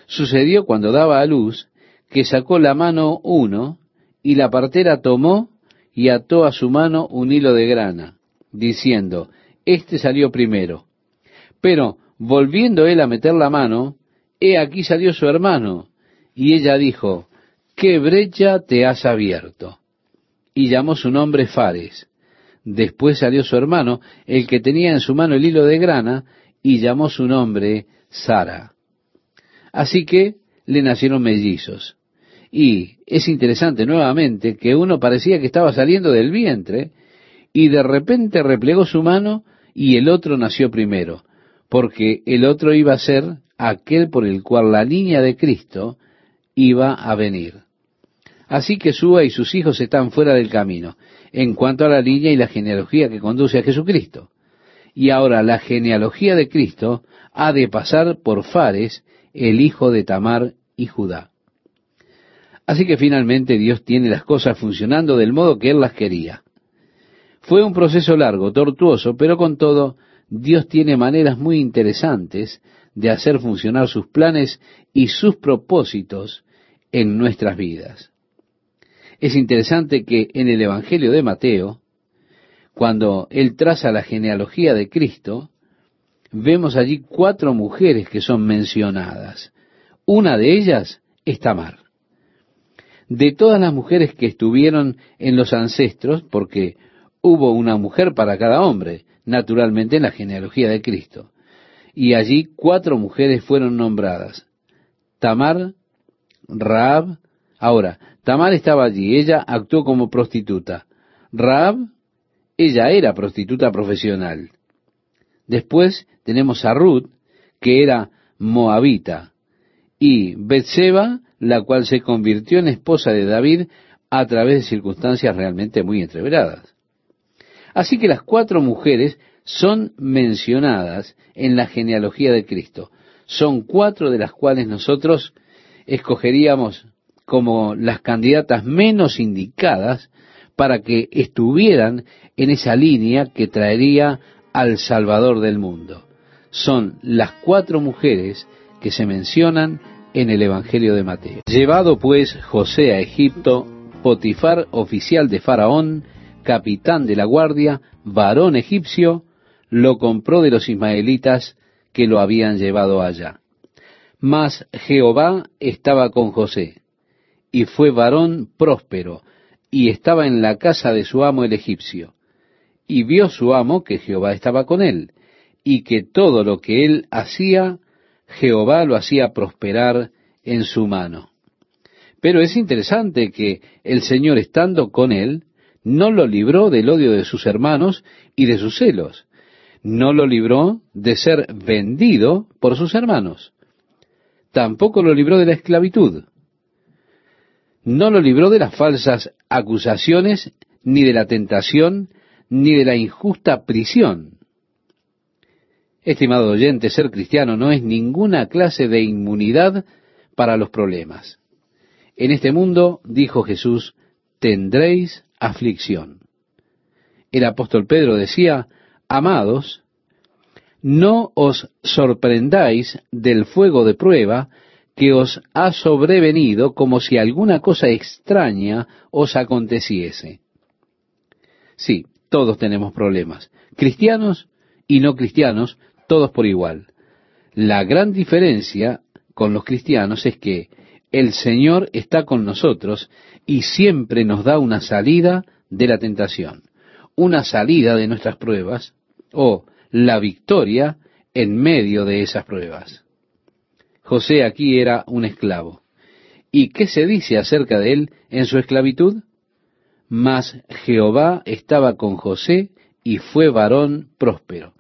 Sucedió cuando daba a luz, que sacó la mano uno, y la partera tomó y ató a su mano un hilo de grana, diciendo, Este salió primero. Pero, volviendo él a meter la mano, he aquí salió su hermano, y ella dijo, ¿qué brecha te has abierto? Y llamó su nombre Fares. Después salió su hermano, el que tenía en su mano el hilo de grana, y llamó su nombre Sara. Así que le nacieron mellizos. Y es interesante nuevamente que uno parecía que estaba saliendo del vientre, y de repente replegó su mano y el otro nació primero, porque el otro iba a ser aquel por el cual la niña de Cristo iba a venir. Así que Súa y sus hijos están fuera del camino en cuanto a la línea y la genealogía que conduce a Jesucristo. Y ahora la genealogía de Cristo ha de pasar por Fares, el hijo de Tamar y Judá. Así que finalmente Dios tiene las cosas funcionando del modo que Él las quería. Fue un proceso largo, tortuoso, pero con todo, Dios tiene maneras muy interesantes de hacer funcionar sus planes y sus propósitos en nuestras vidas. Es interesante que en el Evangelio de Mateo, cuando él traza la genealogía de Cristo, vemos allí cuatro mujeres que son mencionadas. Una de ellas es Tamar. De todas las mujeres que estuvieron en los ancestros, porque hubo una mujer para cada hombre, naturalmente en la genealogía de Cristo y allí cuatro mujeres fueron nombradas. Tamar, Raab, ahora, Tamar estaba allí, ella actuó como prostituta. Raab, ella era prostituta profesional. Después tenemos a Ruth, que era moabita, y Betseba, la cual se convirtió en esposa de David a través de circunstancias realmente muy entreveradas. Así que las cuatro mujeres son mencionadas en la genealogía de Cristo. Son cuatro de las cuales nosotros escogeríamos como las candidatas menos indicadas para que estuvieran en esa línea que traería al Salvador del mundo. Son las cuatro mujeres que se mencionan en el Evangelio de Mateo. Llevado pues José a Egipto, Potifar, oficial de Faraón, capitán de la guardia, varón egipcio, lo compró de los ismaelitas que lo habían llevado allá. Mas Jehová estaba con José, y fue varón próspero, y estaba en la casa de su amo el egipcio. Y vio su amo que Jehová estaba con él, y que todo lo que él hacía, Jehová lo hacía prosperar en su mano. Pero es interesante que el Señor estando con él, no lo libró del odio de sus hermanos y de sus celos, no lo libró de ser vendido por sus hermanos. Tampoco lo libró de la esclavitud. No lo libró de las falsas acusaciones, ni de la tentación, ni de la injusta prisión. Estimado oyente, ser cristiano no es ninguna clase de inmunidad para los problemas. En este mundo, dijo Jesús, tendréis aflicción. El apóstol Pedro decía, Amados, no os sorprendáis del fuego de prueba que os ha sobrevenido como si alguna cosa extraña os aconteciese. Sí, todos tenemos problemas, cristianos y no cristianos, todos por igual. La gran diferencia con los cristianos es que el Señor está con nosotros y siempre nos da una salida de la tentación una salida de nuestras pruebas o la victoria en medio de esas pruebas. José aquí era un esclavo. ¿Y qué se dice acerca de él en su esclavitud? Mas Jehová estaba con José y fue varón próspero.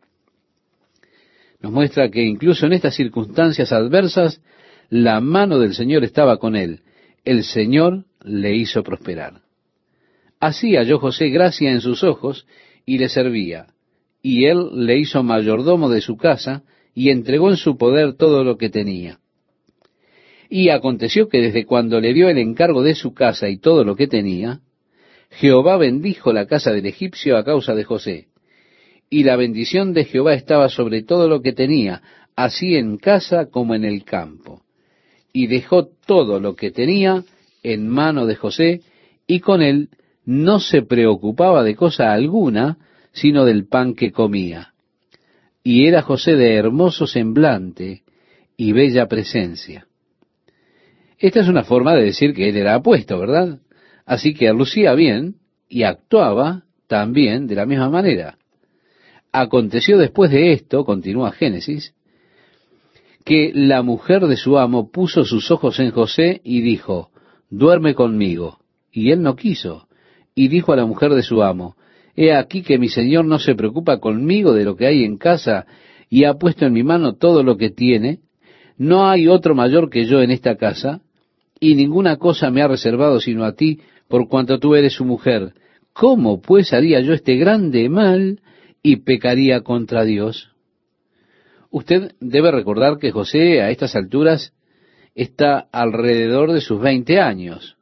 Nos muestra que incluso en estas circunstancias adversas, la mano del Señor estaba con él. El Señor le hizo prosperar. Así halló José gracia en sus ojos y le servía. Y él le hizo mayordomo de su casa y entregó en su poder todo lo que tenía. Y aconteció que desde cuando le dio el encargo de su casa y todo lo que tenía, Jehová bendijo la casa del egipcio a causa de José. Y la bendición de Jehová estaba sobre todo lo que tenía, así en casa como en el campo. Y dejó todo lo que tenía en mano de José, y con él no se preocupaba de cosa alguna, sino del pan que comía. Y era José de hermoso semblante y bella presencia. Esta es una forma de decir que él era apuesto, ¿verdad? Así que lucía bien y actuaba también de la misma manera. Aconteció después de esto, continúa Génesis, que la mujer de su amo puso sus ojos en José y dijo, duerme conmigo. Y él no quiso. Y dijo a la mujer de su amo, He aquí que mi señor no se preocupa conmigo de lo que hay en casa y ha puesto en mi mano todo lo que tiene. No hay otro mayor que yo en esta casa, y ninguna cosa me ha reservado sino a ti, por cuanto tú eres su mujer. ¿Cómo pues haría yo este grande mal y pecaría contra Dios? Usted debe recordar que José a estas alturas está alrededor de sus veinte años,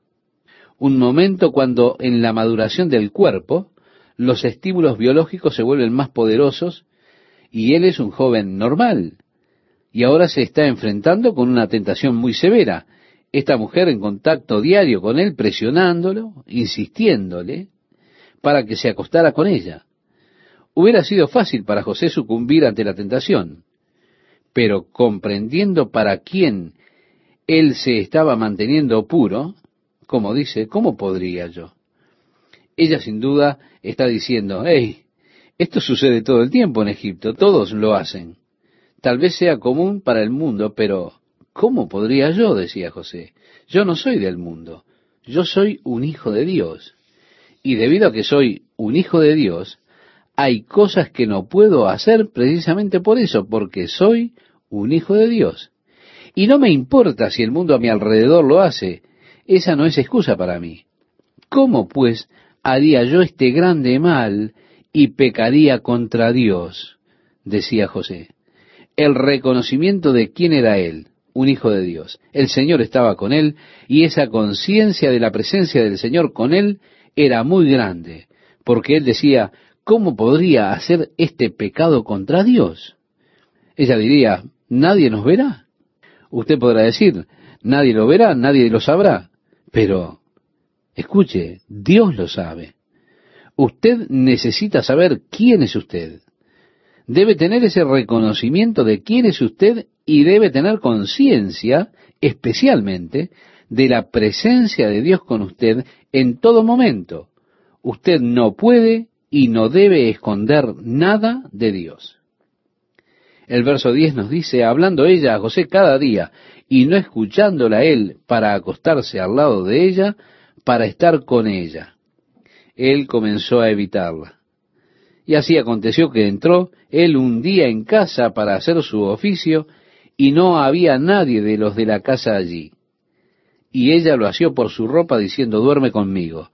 un momento cuando en la maduración del cuerpo los estímulos biológicos se vuelven más poderosos y él es un joven normal. Y ahora se está enfrentando con una tentación muy severa. Esta mujer en contacto diario con él, presionándolo, insistiéndole, para que se acostara con ella. Hubiera sido fácil para José sucumbir ante la tentación, pero comprendiendo para quién él se estaba manteniendo puro, como dice, ¿cómo podría yo? Ella sin duda está diciendo, hey, esto sucede todo el tiempo en Egipto, todos lo hacen. Tal vez sea común para el mundo, pero ¿cómo podría yo? decía José. Yo no soy del mundo, yo soy un hijo de Dios. Y debido a que soy un hijo de Dios, hay cosas que no puedo hacer precisamente por eso, porque soy un hijo de Dios. Y no me importa si el mundo a mi alrededor lo hace, esa no es excusa para mí. ¿Cómo, pues, haría yo este grande mal y pecaría contra Dios? decía José. El reconocimiento de quién era él, un hijo de Dios. El Señor estaba con él y esa conciencia de la presencia del Señor con él era muy grande, porque él decía, ¿cómo podría hacer este pecado contra Dios? Ella diría, nadie nos verá. Usted podrá decir, nadie lo verá, nadie lo sabrá. Pero, escuche, Dios lo sabe. Usted necesita saber quién es usted. Debe tener ese reconocimiento de quién es usted y debe tener conciencia, especialmente, de la presencia de Dios con usted en todo momento. Usted no puede y no debe esconder nada de Dios. El verso 10 nos dice, hablando ella a José cada día y no escuchándola él para acostarse al lado de ella, para estar con ella. Él comenzó a evitarla. Y así aconteció que entró él un día en casa para hacer su oficio, y no había nadie de los de la casa allí. Y ella lo asió por su ropa diciendo, duerme conmigo.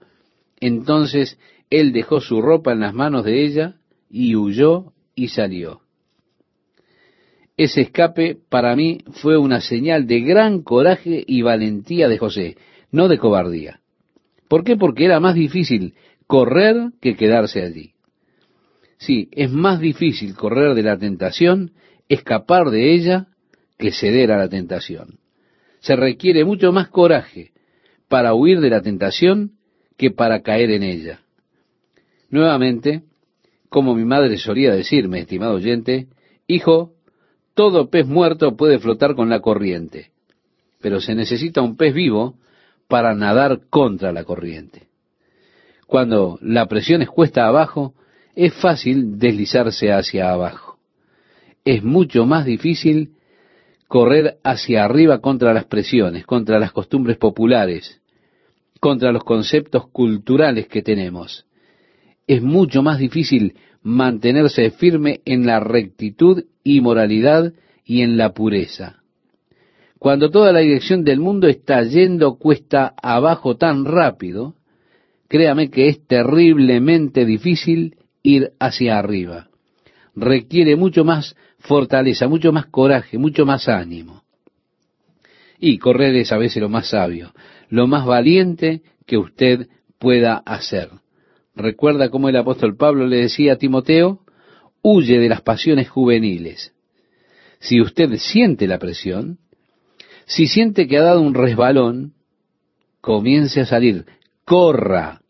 Entonces él dejó su ropa en las manos de ella, y huyó y salió. Ese escape para mí fue una señal de gran coraje y valentía de José, no de cobardía. ¿Por qué? Porque era más difícil correr que quedarse allí. Sí, es más difícil correr de la tentación, escapar de ella, que ceder a la tentación. Se requiere mucho más coraje para huir de la tentación que para caer en ella. Nuevamente, como mi madre solía decirme, estimado oyente, hijo, todo pez muerto puede flotar con la corriente, pero se necesita un pez vivo para nadar contra la corriente. Cuando la presión es cuesta abajo, es fácil deslizarse hacia abajo. Es mucho más difícil correr hacia arriba contra las presiones, contra las costumbres populares, contra los conceptos culturales que tenemos. Es mucho más difícil mantenerse firme en la rectitud y moralidad y en la pureza. Cuando toda la dirección del mundo está yendo cuesta abajo tan rápido, créame que es terriblemente difícil ir hacia arriba. Requiere mucho más fortaleza, mucho más coraje, mucho más ánimo. Y correr es a veces lo más sabio, lo más valiente que usted pueda hacer. Recuerda cómo el apóstol Pablo le decía a Timoteo, huye de las pasiones juveniles. Si usted siente la presión, si siente que ha dado un resbalón, comience a salir, corra,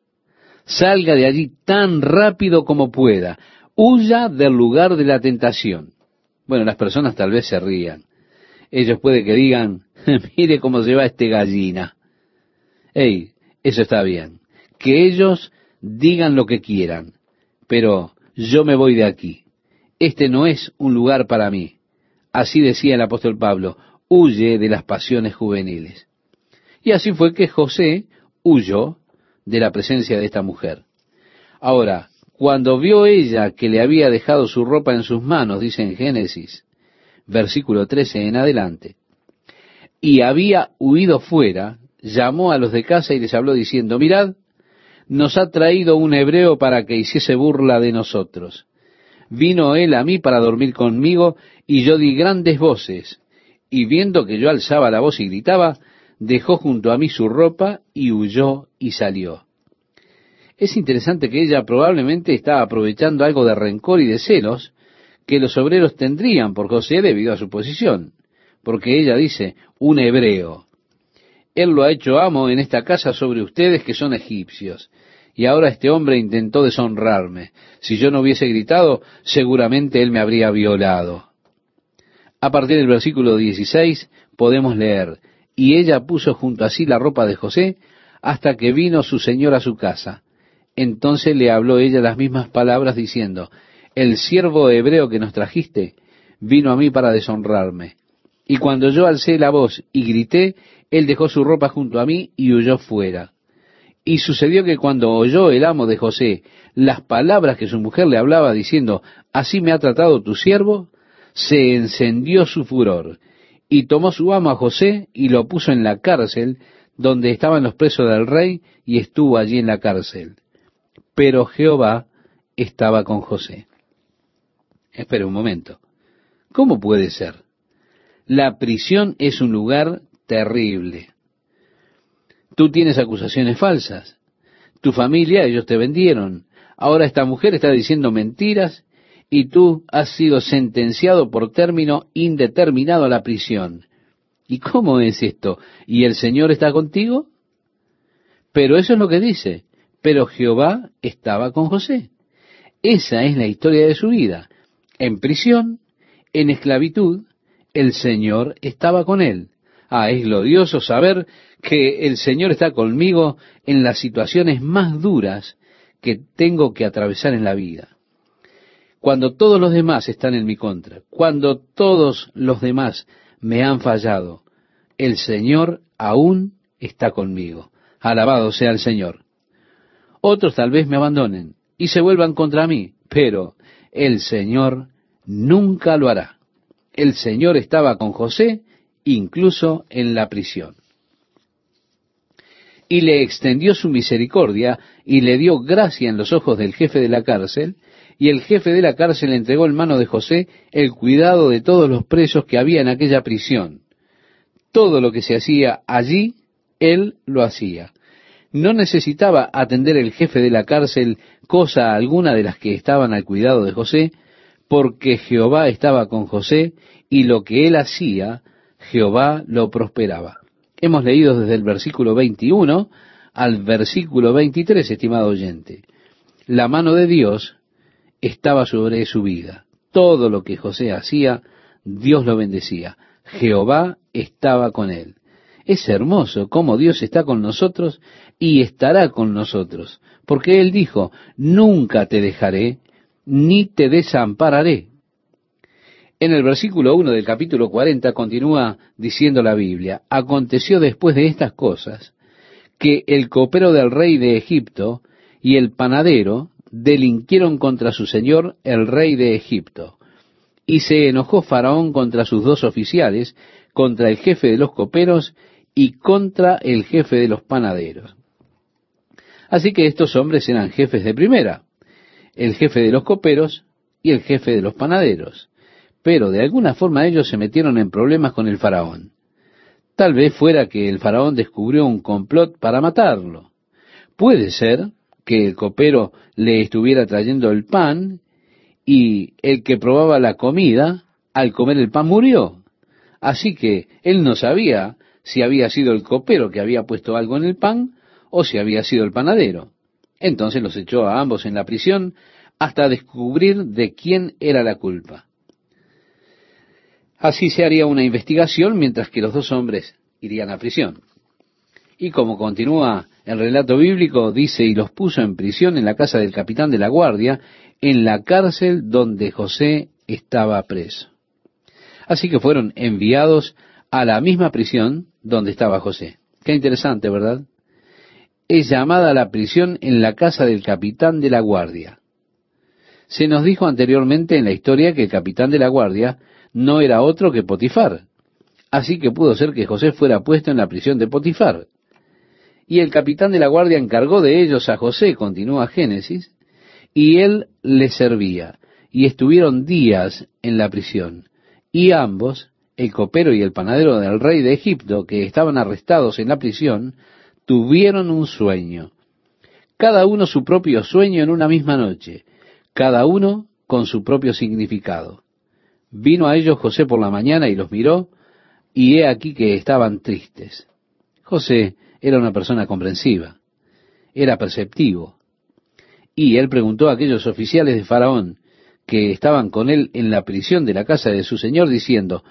salga de allí tan rápido como pueda, huya del lugar de la tentación. Bueno, las personas tal vez se rían. Ellos puede que digan, mire cómo se va este gallina. Hey, eso está bien. Que ellos digan lo que quieran, pero yo me voy de aquí. Este no es un lugar para mí. Así decía el apóstol Pablo, huye de las pasiones juveniles. Y así fue que José huyó de la presencia de esta mujer. Ahora, cuando vio ella que le había dejado su ropa en sus manos, dice en Génesis, versículo 13 en adelante, y había huido fuera, llamó a los de casa y les habló diciendo, mirad, nos ha traído un hebreo para que hiciese burla de nosotros. Vino él a mí para dormir conmigo, y yo di grandes voces, y viendo que yo alzaba la voz y gritaba, dejó junto a mí su ropa y huyó y salió. Es interesante que ella probablemente estaba aprovechando algo de rencor y de celos que los obreros tendrían por José debido a su posición, porque ella dice, un hebreo. Él lo ha hecho amo en esta casa sobre ustedes que son egipcios. Y ahora este hombre intentó deshonrarme. Si yo no hubiese gritado, seguramente él me habría violado. A partir del versículo 16 podemos leer, y ella puso junto a sí la ropa de José hasta que vino su señor a su casa. Entonces le habló ella las mismas palabras diciendo, el siervo hebreo que nos trajiste vino a mí para deshonrarme. Y cuando yo alcé la voz y grité, él dejó su ropa junto a mí y huyó fuera. Y sucedió que cuando oyó el amo de José las palabras que su mujer le hablaba diciendo, así me ha tratado tu siervo, se encendió su furor y tomó su amo a José y lo puso en la cárcel donde estaban los presos del rey y estuvo allí en la cárcel. Pero Jehová estaba con José. Espera un momento. ¿Cómo puede ser? La prisión es un lugar terrible. Tú tienes acusaciones falsas. Tu familia, ellos te vendieron. Ahora esta mujer está diciendo mentiras y tú has sido sentenciado por término indeterminado a la prisión. ¿Y cómo es esto? ¿Y el Señor está contigo? Pero eso es lo que dice. Pero Jehová estaba con José. Esa es la historia de su vida. En prisión, en esclavitud, el Señor estaba con él. Ah, es glorioso saber que el Señor está conmigo en las situaciones más duras que tengo que atravesar en la vida cuando todos los demás están en mi contra, cuando todos los demás me han fallado, el Señor aún está conmigo. Alabado sea el Señor. Otros tal vez me abandonen y se vuelvan contra mí, pero el Señor nunca lo hará. El Señor estaba con José incluso en la prisión. Y le extendió su misericordia y le dio gracia en los ojos del jefe de la cárcel, y el jefe de la cárcel entregó en mano de José el cuidado de todos los presos que había en aquella prisión. Todo lo que se hacía allí, él lo hacía. No necesitaba atender el jefe de la cárcel cosa alguna de las que estaban al cuidado de José, porque Jehová estaba con José y lo que él hacía, Jehová lo prosperaba. Hemos leído desde el versículo 21 al versículo 23, estimado oyente. La mano de Dios estaba sobre su vida. Todo lo que José hacía, Dios lo bendecía. Jehová estaba con él. Es hermoso cómo Dios está con nosotros y estará con nosotros, porque Él dijo, nunca te dejaré, ni te desampararé. En el versículo 1 del capítulo 40 continúa diciendo la Biblia, aconteció después de estas cosas, que el copero del rey de Egipto y el panadero delinquieron contra su señor, el rey de Egipto. Y se enojó Faraón contra sus dos oficiales, contra el jefe de los coperos y contra el jefe de los panaderos. Así que estos hombres eran jefes de primera, el jefe de los coperos y el jefe de los panaderos. Pero de alguna forma ellos se metieron en problemas con el faraón. Tal vez fuera que el faraón descubrió un complot para matarlo. Puede ser que el copero le estuviera trayendo el pan y el que probaba la comida, al comer el pan murió. Así que él no sabía si había sido el copero que había puesto algo en el pan o si había sido el panadero. Entonces los echó a ambos en la prisión hasta descubrir de quién era la culpa. Así se haría una investigación mientras que los dos hombres irían a prisión. Y como continúa el relato bíblico, dice, y los puso en prisión en la casa del capitán de la guardia, en la cárcel donde José estaba preso. Así que fueron enviados a la misma prisión donde estaba José. Qué interesante, ¿verdad? Es llamada la prisión en la casa del capitán de la guardia. Se nos dijo anteriormente en la historia que el capitán de la guardia no era otro que Potifar. Así que pudo ser que José fuera puesto en la prisión de Potifar. Y el capitán de la guardia encargó de ellos a José, continúa Génesis, y él le servía. Y estuvieron días en la prisión. Y ambos, el copero y el panadero del rey de Egipto, que estaban arrestados en la prisión, tuvieron un sueño. Cada uno su propio sueño en una misma noche, cada uno con su propio significado. Vino a ellos José por la mañana y los miró, y he aquí que estaban tristes. José era una persona comprensiva, era perceptivo, y él preguntó a aquellos oficiales de Faraón que estaban con él en la prisión de la casa de su señor, diciendo,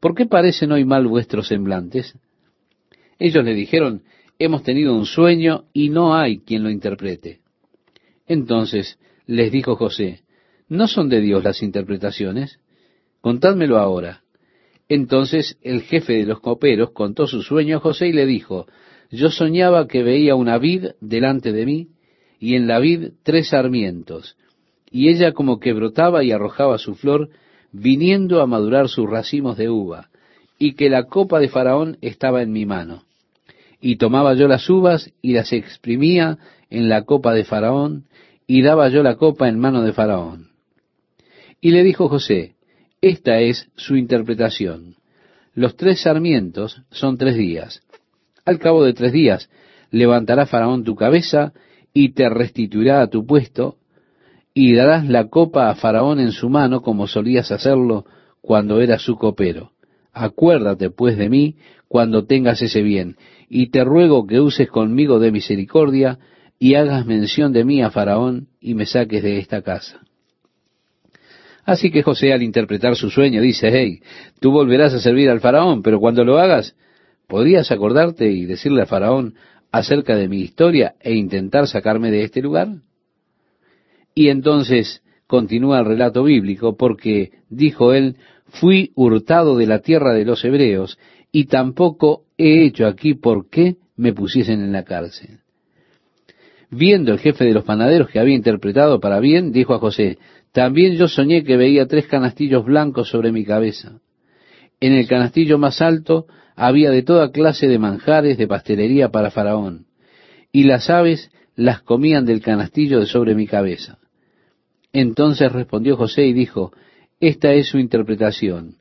¿por qué parecen hoy mal vuestros semblantes? Ellos le dijeron, hemos tenido un sueño y no hay quien lo interprete. Entonces les dijo José, ¿no son de Dios las interpretaciones? contádmelo ahora. Entonces el jefe de los coperos contó su sueño a José y le dijo, yo soñaba que veía una vid delante de mí, y en la vid tres sarmientos, y ella como que brotaba y arrojaba su flor, viniendo a madurar sus racimos de uva, y que la copa de Faraón estaba en mi mano. Y tomaba yo las uvas y las exprimía en la copa de Faraón, y daba yo la copa en mano de Faraón. Y le dijo José, esta es su interpretación. Los tres sarmientos son tres días. Al cabo de tres días levantará Faraón tu cabeza y te restituirá a tu puesto, y darás la copa a Faraón en su mano como solías hacerlo cuando eras su copero. Acuérdate pues de mí cuando tengas ese bien, y te ruego que uses conmigo de misericordia, y hagas mención de mí a Faraón, y me saques de esta casa. Así que José al interpretar su sueño dice, hey, tú volverás a servir al faraón, pero cuando lo hagas, ¿podrías acordarte y decirle al faraón acerca de mi historia e intentar sacarme de este lugar? Y entonces continúa el relato bíblico, porque dijo él, fui hurtado de la tierra de los hebreos, y tampoco he hecho aquí por qué me pusiesen en la cárcel. Viendo el jefe de los panaderos que había interpretado para bien, dijo a José, también yo soñé que veía tres canastillos blancos sobre mi cabeza. En el canastillo más alto había de toda clase de manjares de pastelería para Faraón, y las aves las comían del canastillo de sobre mi cabeza. Entonces respondió José y dijo, Esta es su interpretación.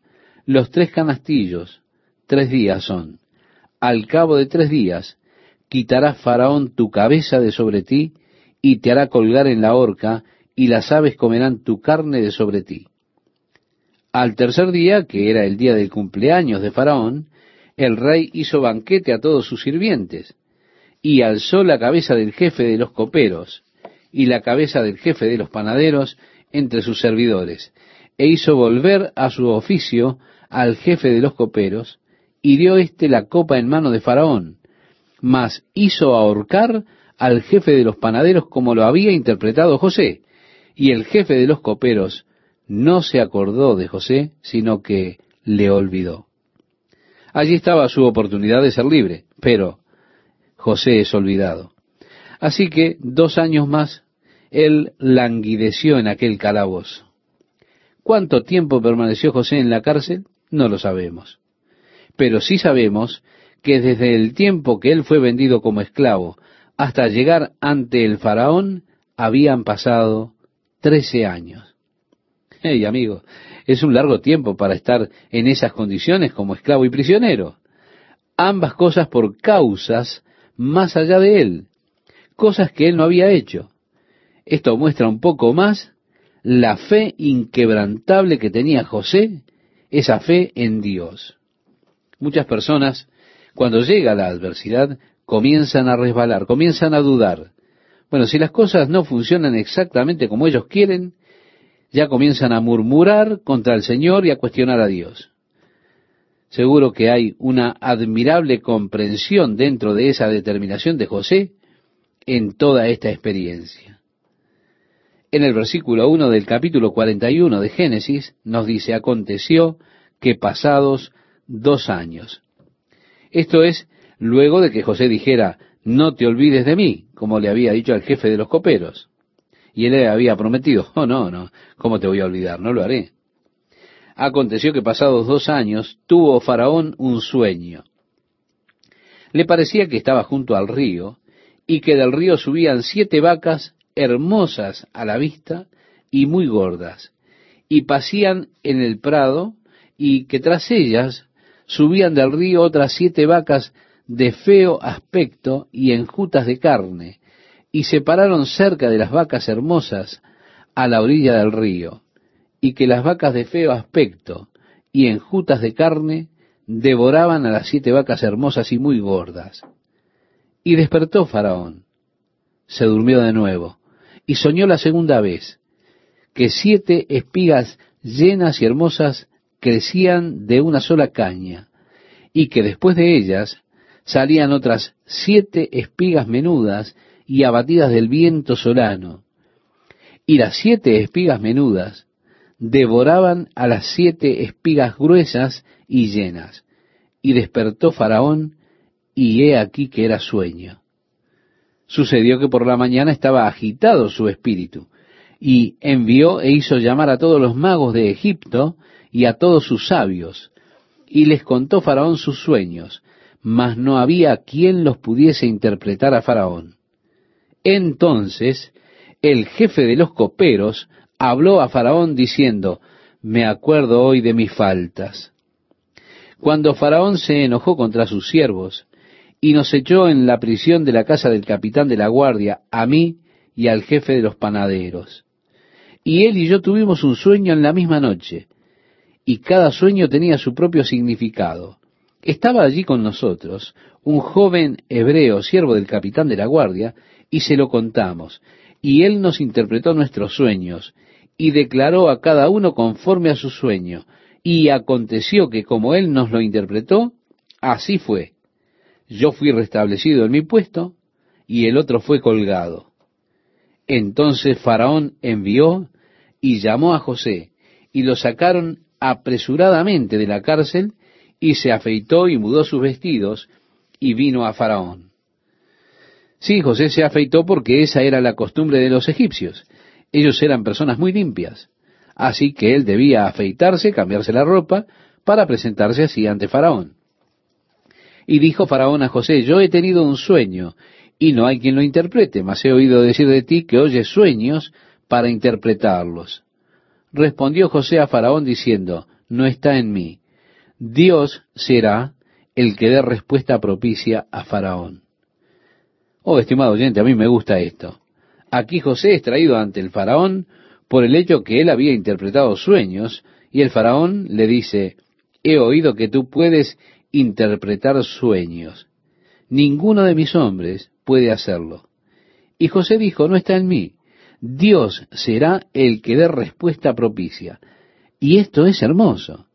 Los tres canastillos, tres días son. Al cabo de tres días, quitará Faraón tu cabeza de sobre ti, y te hará colgar en la horca, y las aves comerán tu carne de sobre ti. Al tercer día, que era el día del cumpleaños de Faraón, el rey hizo banquete a todos sus sirvientes, y alzó la cabeza del jefe de los coperos, y la cabeza del jefe de los panaderos entre sus servidores, e hizo volver a su oficio al jefe de los coperos, y dio éste la copa en mano de Faraón, mas hizo ahorcar al jefe de los panaderos como lo había interpretado José, y el jefe de los coperos no se acordó de José, sino que le olvidó. Allí estaba su oportunidad de ser libre, pero José es olvidado. Así que dos años más él languideció en aquel calabozo. ¿Cuánto tiempo permaneció José en la cárcel? No lo sabemos. Pero sí sabemos que desde el tiempo que él fue vendido como esclavo hasta llegar ante el faraón habían pasado Trece años. Hey, amigo, es un largo tiempo para estar en esas condiciones como esclavo y prisionero. ambas cosas por causas más allá de él, cosas que él no había hecho. Esto muestra un poco más la fe inquebrantable que tenía José, esa fe en Dios. Muchas personas, cuando llega la adversidad, comienzan a resbalar, comienzan a dudar. Bueno, si las cosas no funcionan exactamente como ellos quieren, ya comienzan a murmurar contra el Señor y a cuestionar a Dios. Seguro que hay una admirable comprensión dentro de esa determinación de José en toda esta experiencia. En el versículo 1 del capítulo 41 de Génesis nos dice, aconteció que pasados dos años. Esto es luego de que José dijera, no te olvides de mí, como le había dicho al jefe de los coperos. Y él le había prometido, oh no, no, ¿cómo te voy a olvidar? No lo haré. Aconteció que pasados dos años tuvo Faraón un sueño. Le parecía que estaba junto al río y que del río subían siete vacas hermosas a la vista y muy gordas, y pasían en el prado y que tras ellas subían del río otras siete vacas de feo aspecto y enjutas de carne, y se pararon cerca de las vacas hermosas a la orilla del río, y que las vacas de feo aspecto y enjutas de carne devoraban a las siete vacas hermosas y muy gordas. Y despertó Faraón, se durmió de nuevo, y soñó la segunda vez, que siete espigas llenas y hermosas crecían de una sola caña, y que después de ellas salían otras siete espigas menudas y abatidas del viento solano. Y las siete espigas menudas devoraban a las siete espigas gruesas y llenas. Y despertó Faraón, y he aquí que era sueño. Sucedió que por la mañana estaba agitado su espíritu, y envió e hizo llamar a todos los magos de Egipto y a todos sus sabios, y les contó Faraón sus sueños, mas no había quien los pudiese interpretar a Faraón. Entonces el jefe de los coperos habló a Faraón diciendo, me acuerdo hoy de mis faltas. Cuando Faraón se enojó contra sus siervos y nos echó en la prisión de la casa del capitán de la guardia, a mí y al jefe de los panaderos. Y él y yo tuvimos un sueño en la misma noche, y cada sueño tenía su propio significado. Estaba allí con nosotros un joven hebreo, siervo del capitán de la guardia, y se lo contamos, y él nos interpretó nuestros sueños, y declaró a cada uno conforme a su sueño, y aconteció que como él nos lo interpretó, así fue. Yo fui restablecido en mi puesto, y el otro fue colgado. Entonces Faraón envió y llamó a José, y lo sacaron apresuradamente de la cárcel, y se afeitó y mudó sus vestidos, y vino a Faraón. Sí, José se afeitó porque esa era la costumbre de los egipcios. Ellos eran personas muy limpias. Así que él debía afeitarse, cambiarse la ropa, para presentarse así ante Faraón. Y dijo Faraón a José, yo he tenido un sueño, y no hay quien lo interprete, mas he oído decir de ti que oyes sueños para interpretarlos. Respondió José a Faraón diciendo, no está en mí. Dios será el que dé respuesta propicia a Faraón. Oh, estimado oyente, a mí me gusta esto. Aquí José es traído ante el faraón por el hecho que él había interpretado sueños, y el faraón le dice, he oído que tú puedes interpretar sueños. Ninguno de mis hombres puede hacerlo. Y José dijo, no está en mí. Dios será el que dé respuesta propicia. Y esto es hermoso.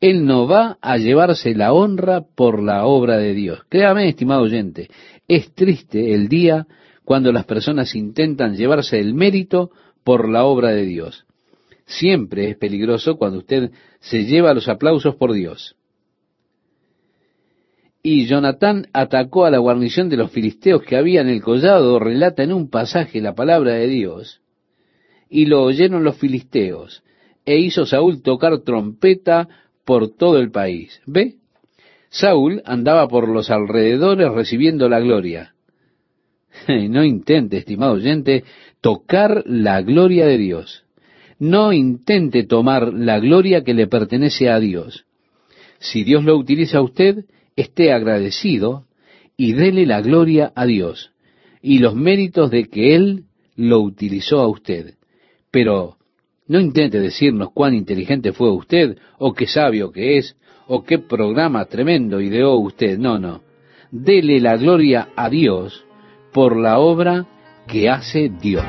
Él no va a llevarse la honra por la obra de Dios. Créame, estimado oyente, es triste el día cuando las personas intentan llevarse el mérito por la obra de Dios. Siempre es peligroso cuando usted se lleva los aplausos por Dios. Y Jonatán atacó a la guarnición de los filisteos que había en el collado, relata en un pasaje la palabra de Dios. Y lo oyeron los filisteos, e hizo Saúl tocar trompeta por todo el país. ¿Ve? Saúl andaba por los alrededores recibiendo la gloria. No intente, estimado oyente, tocar la gloria de Dios. No intente tomar la gloria que le pertenece a Dios. Si Dios lo utiliza a usted, esté agradecido y dele la gloria a Dios y los méritos de que Él lo utilizó a usted. Pero no intente decirnos cuán inteligente fue usted, o qué sabio que es, o qué programa tremendo ideó usted. No, no. Dele la gloria a Dios por la obra que hace Dios.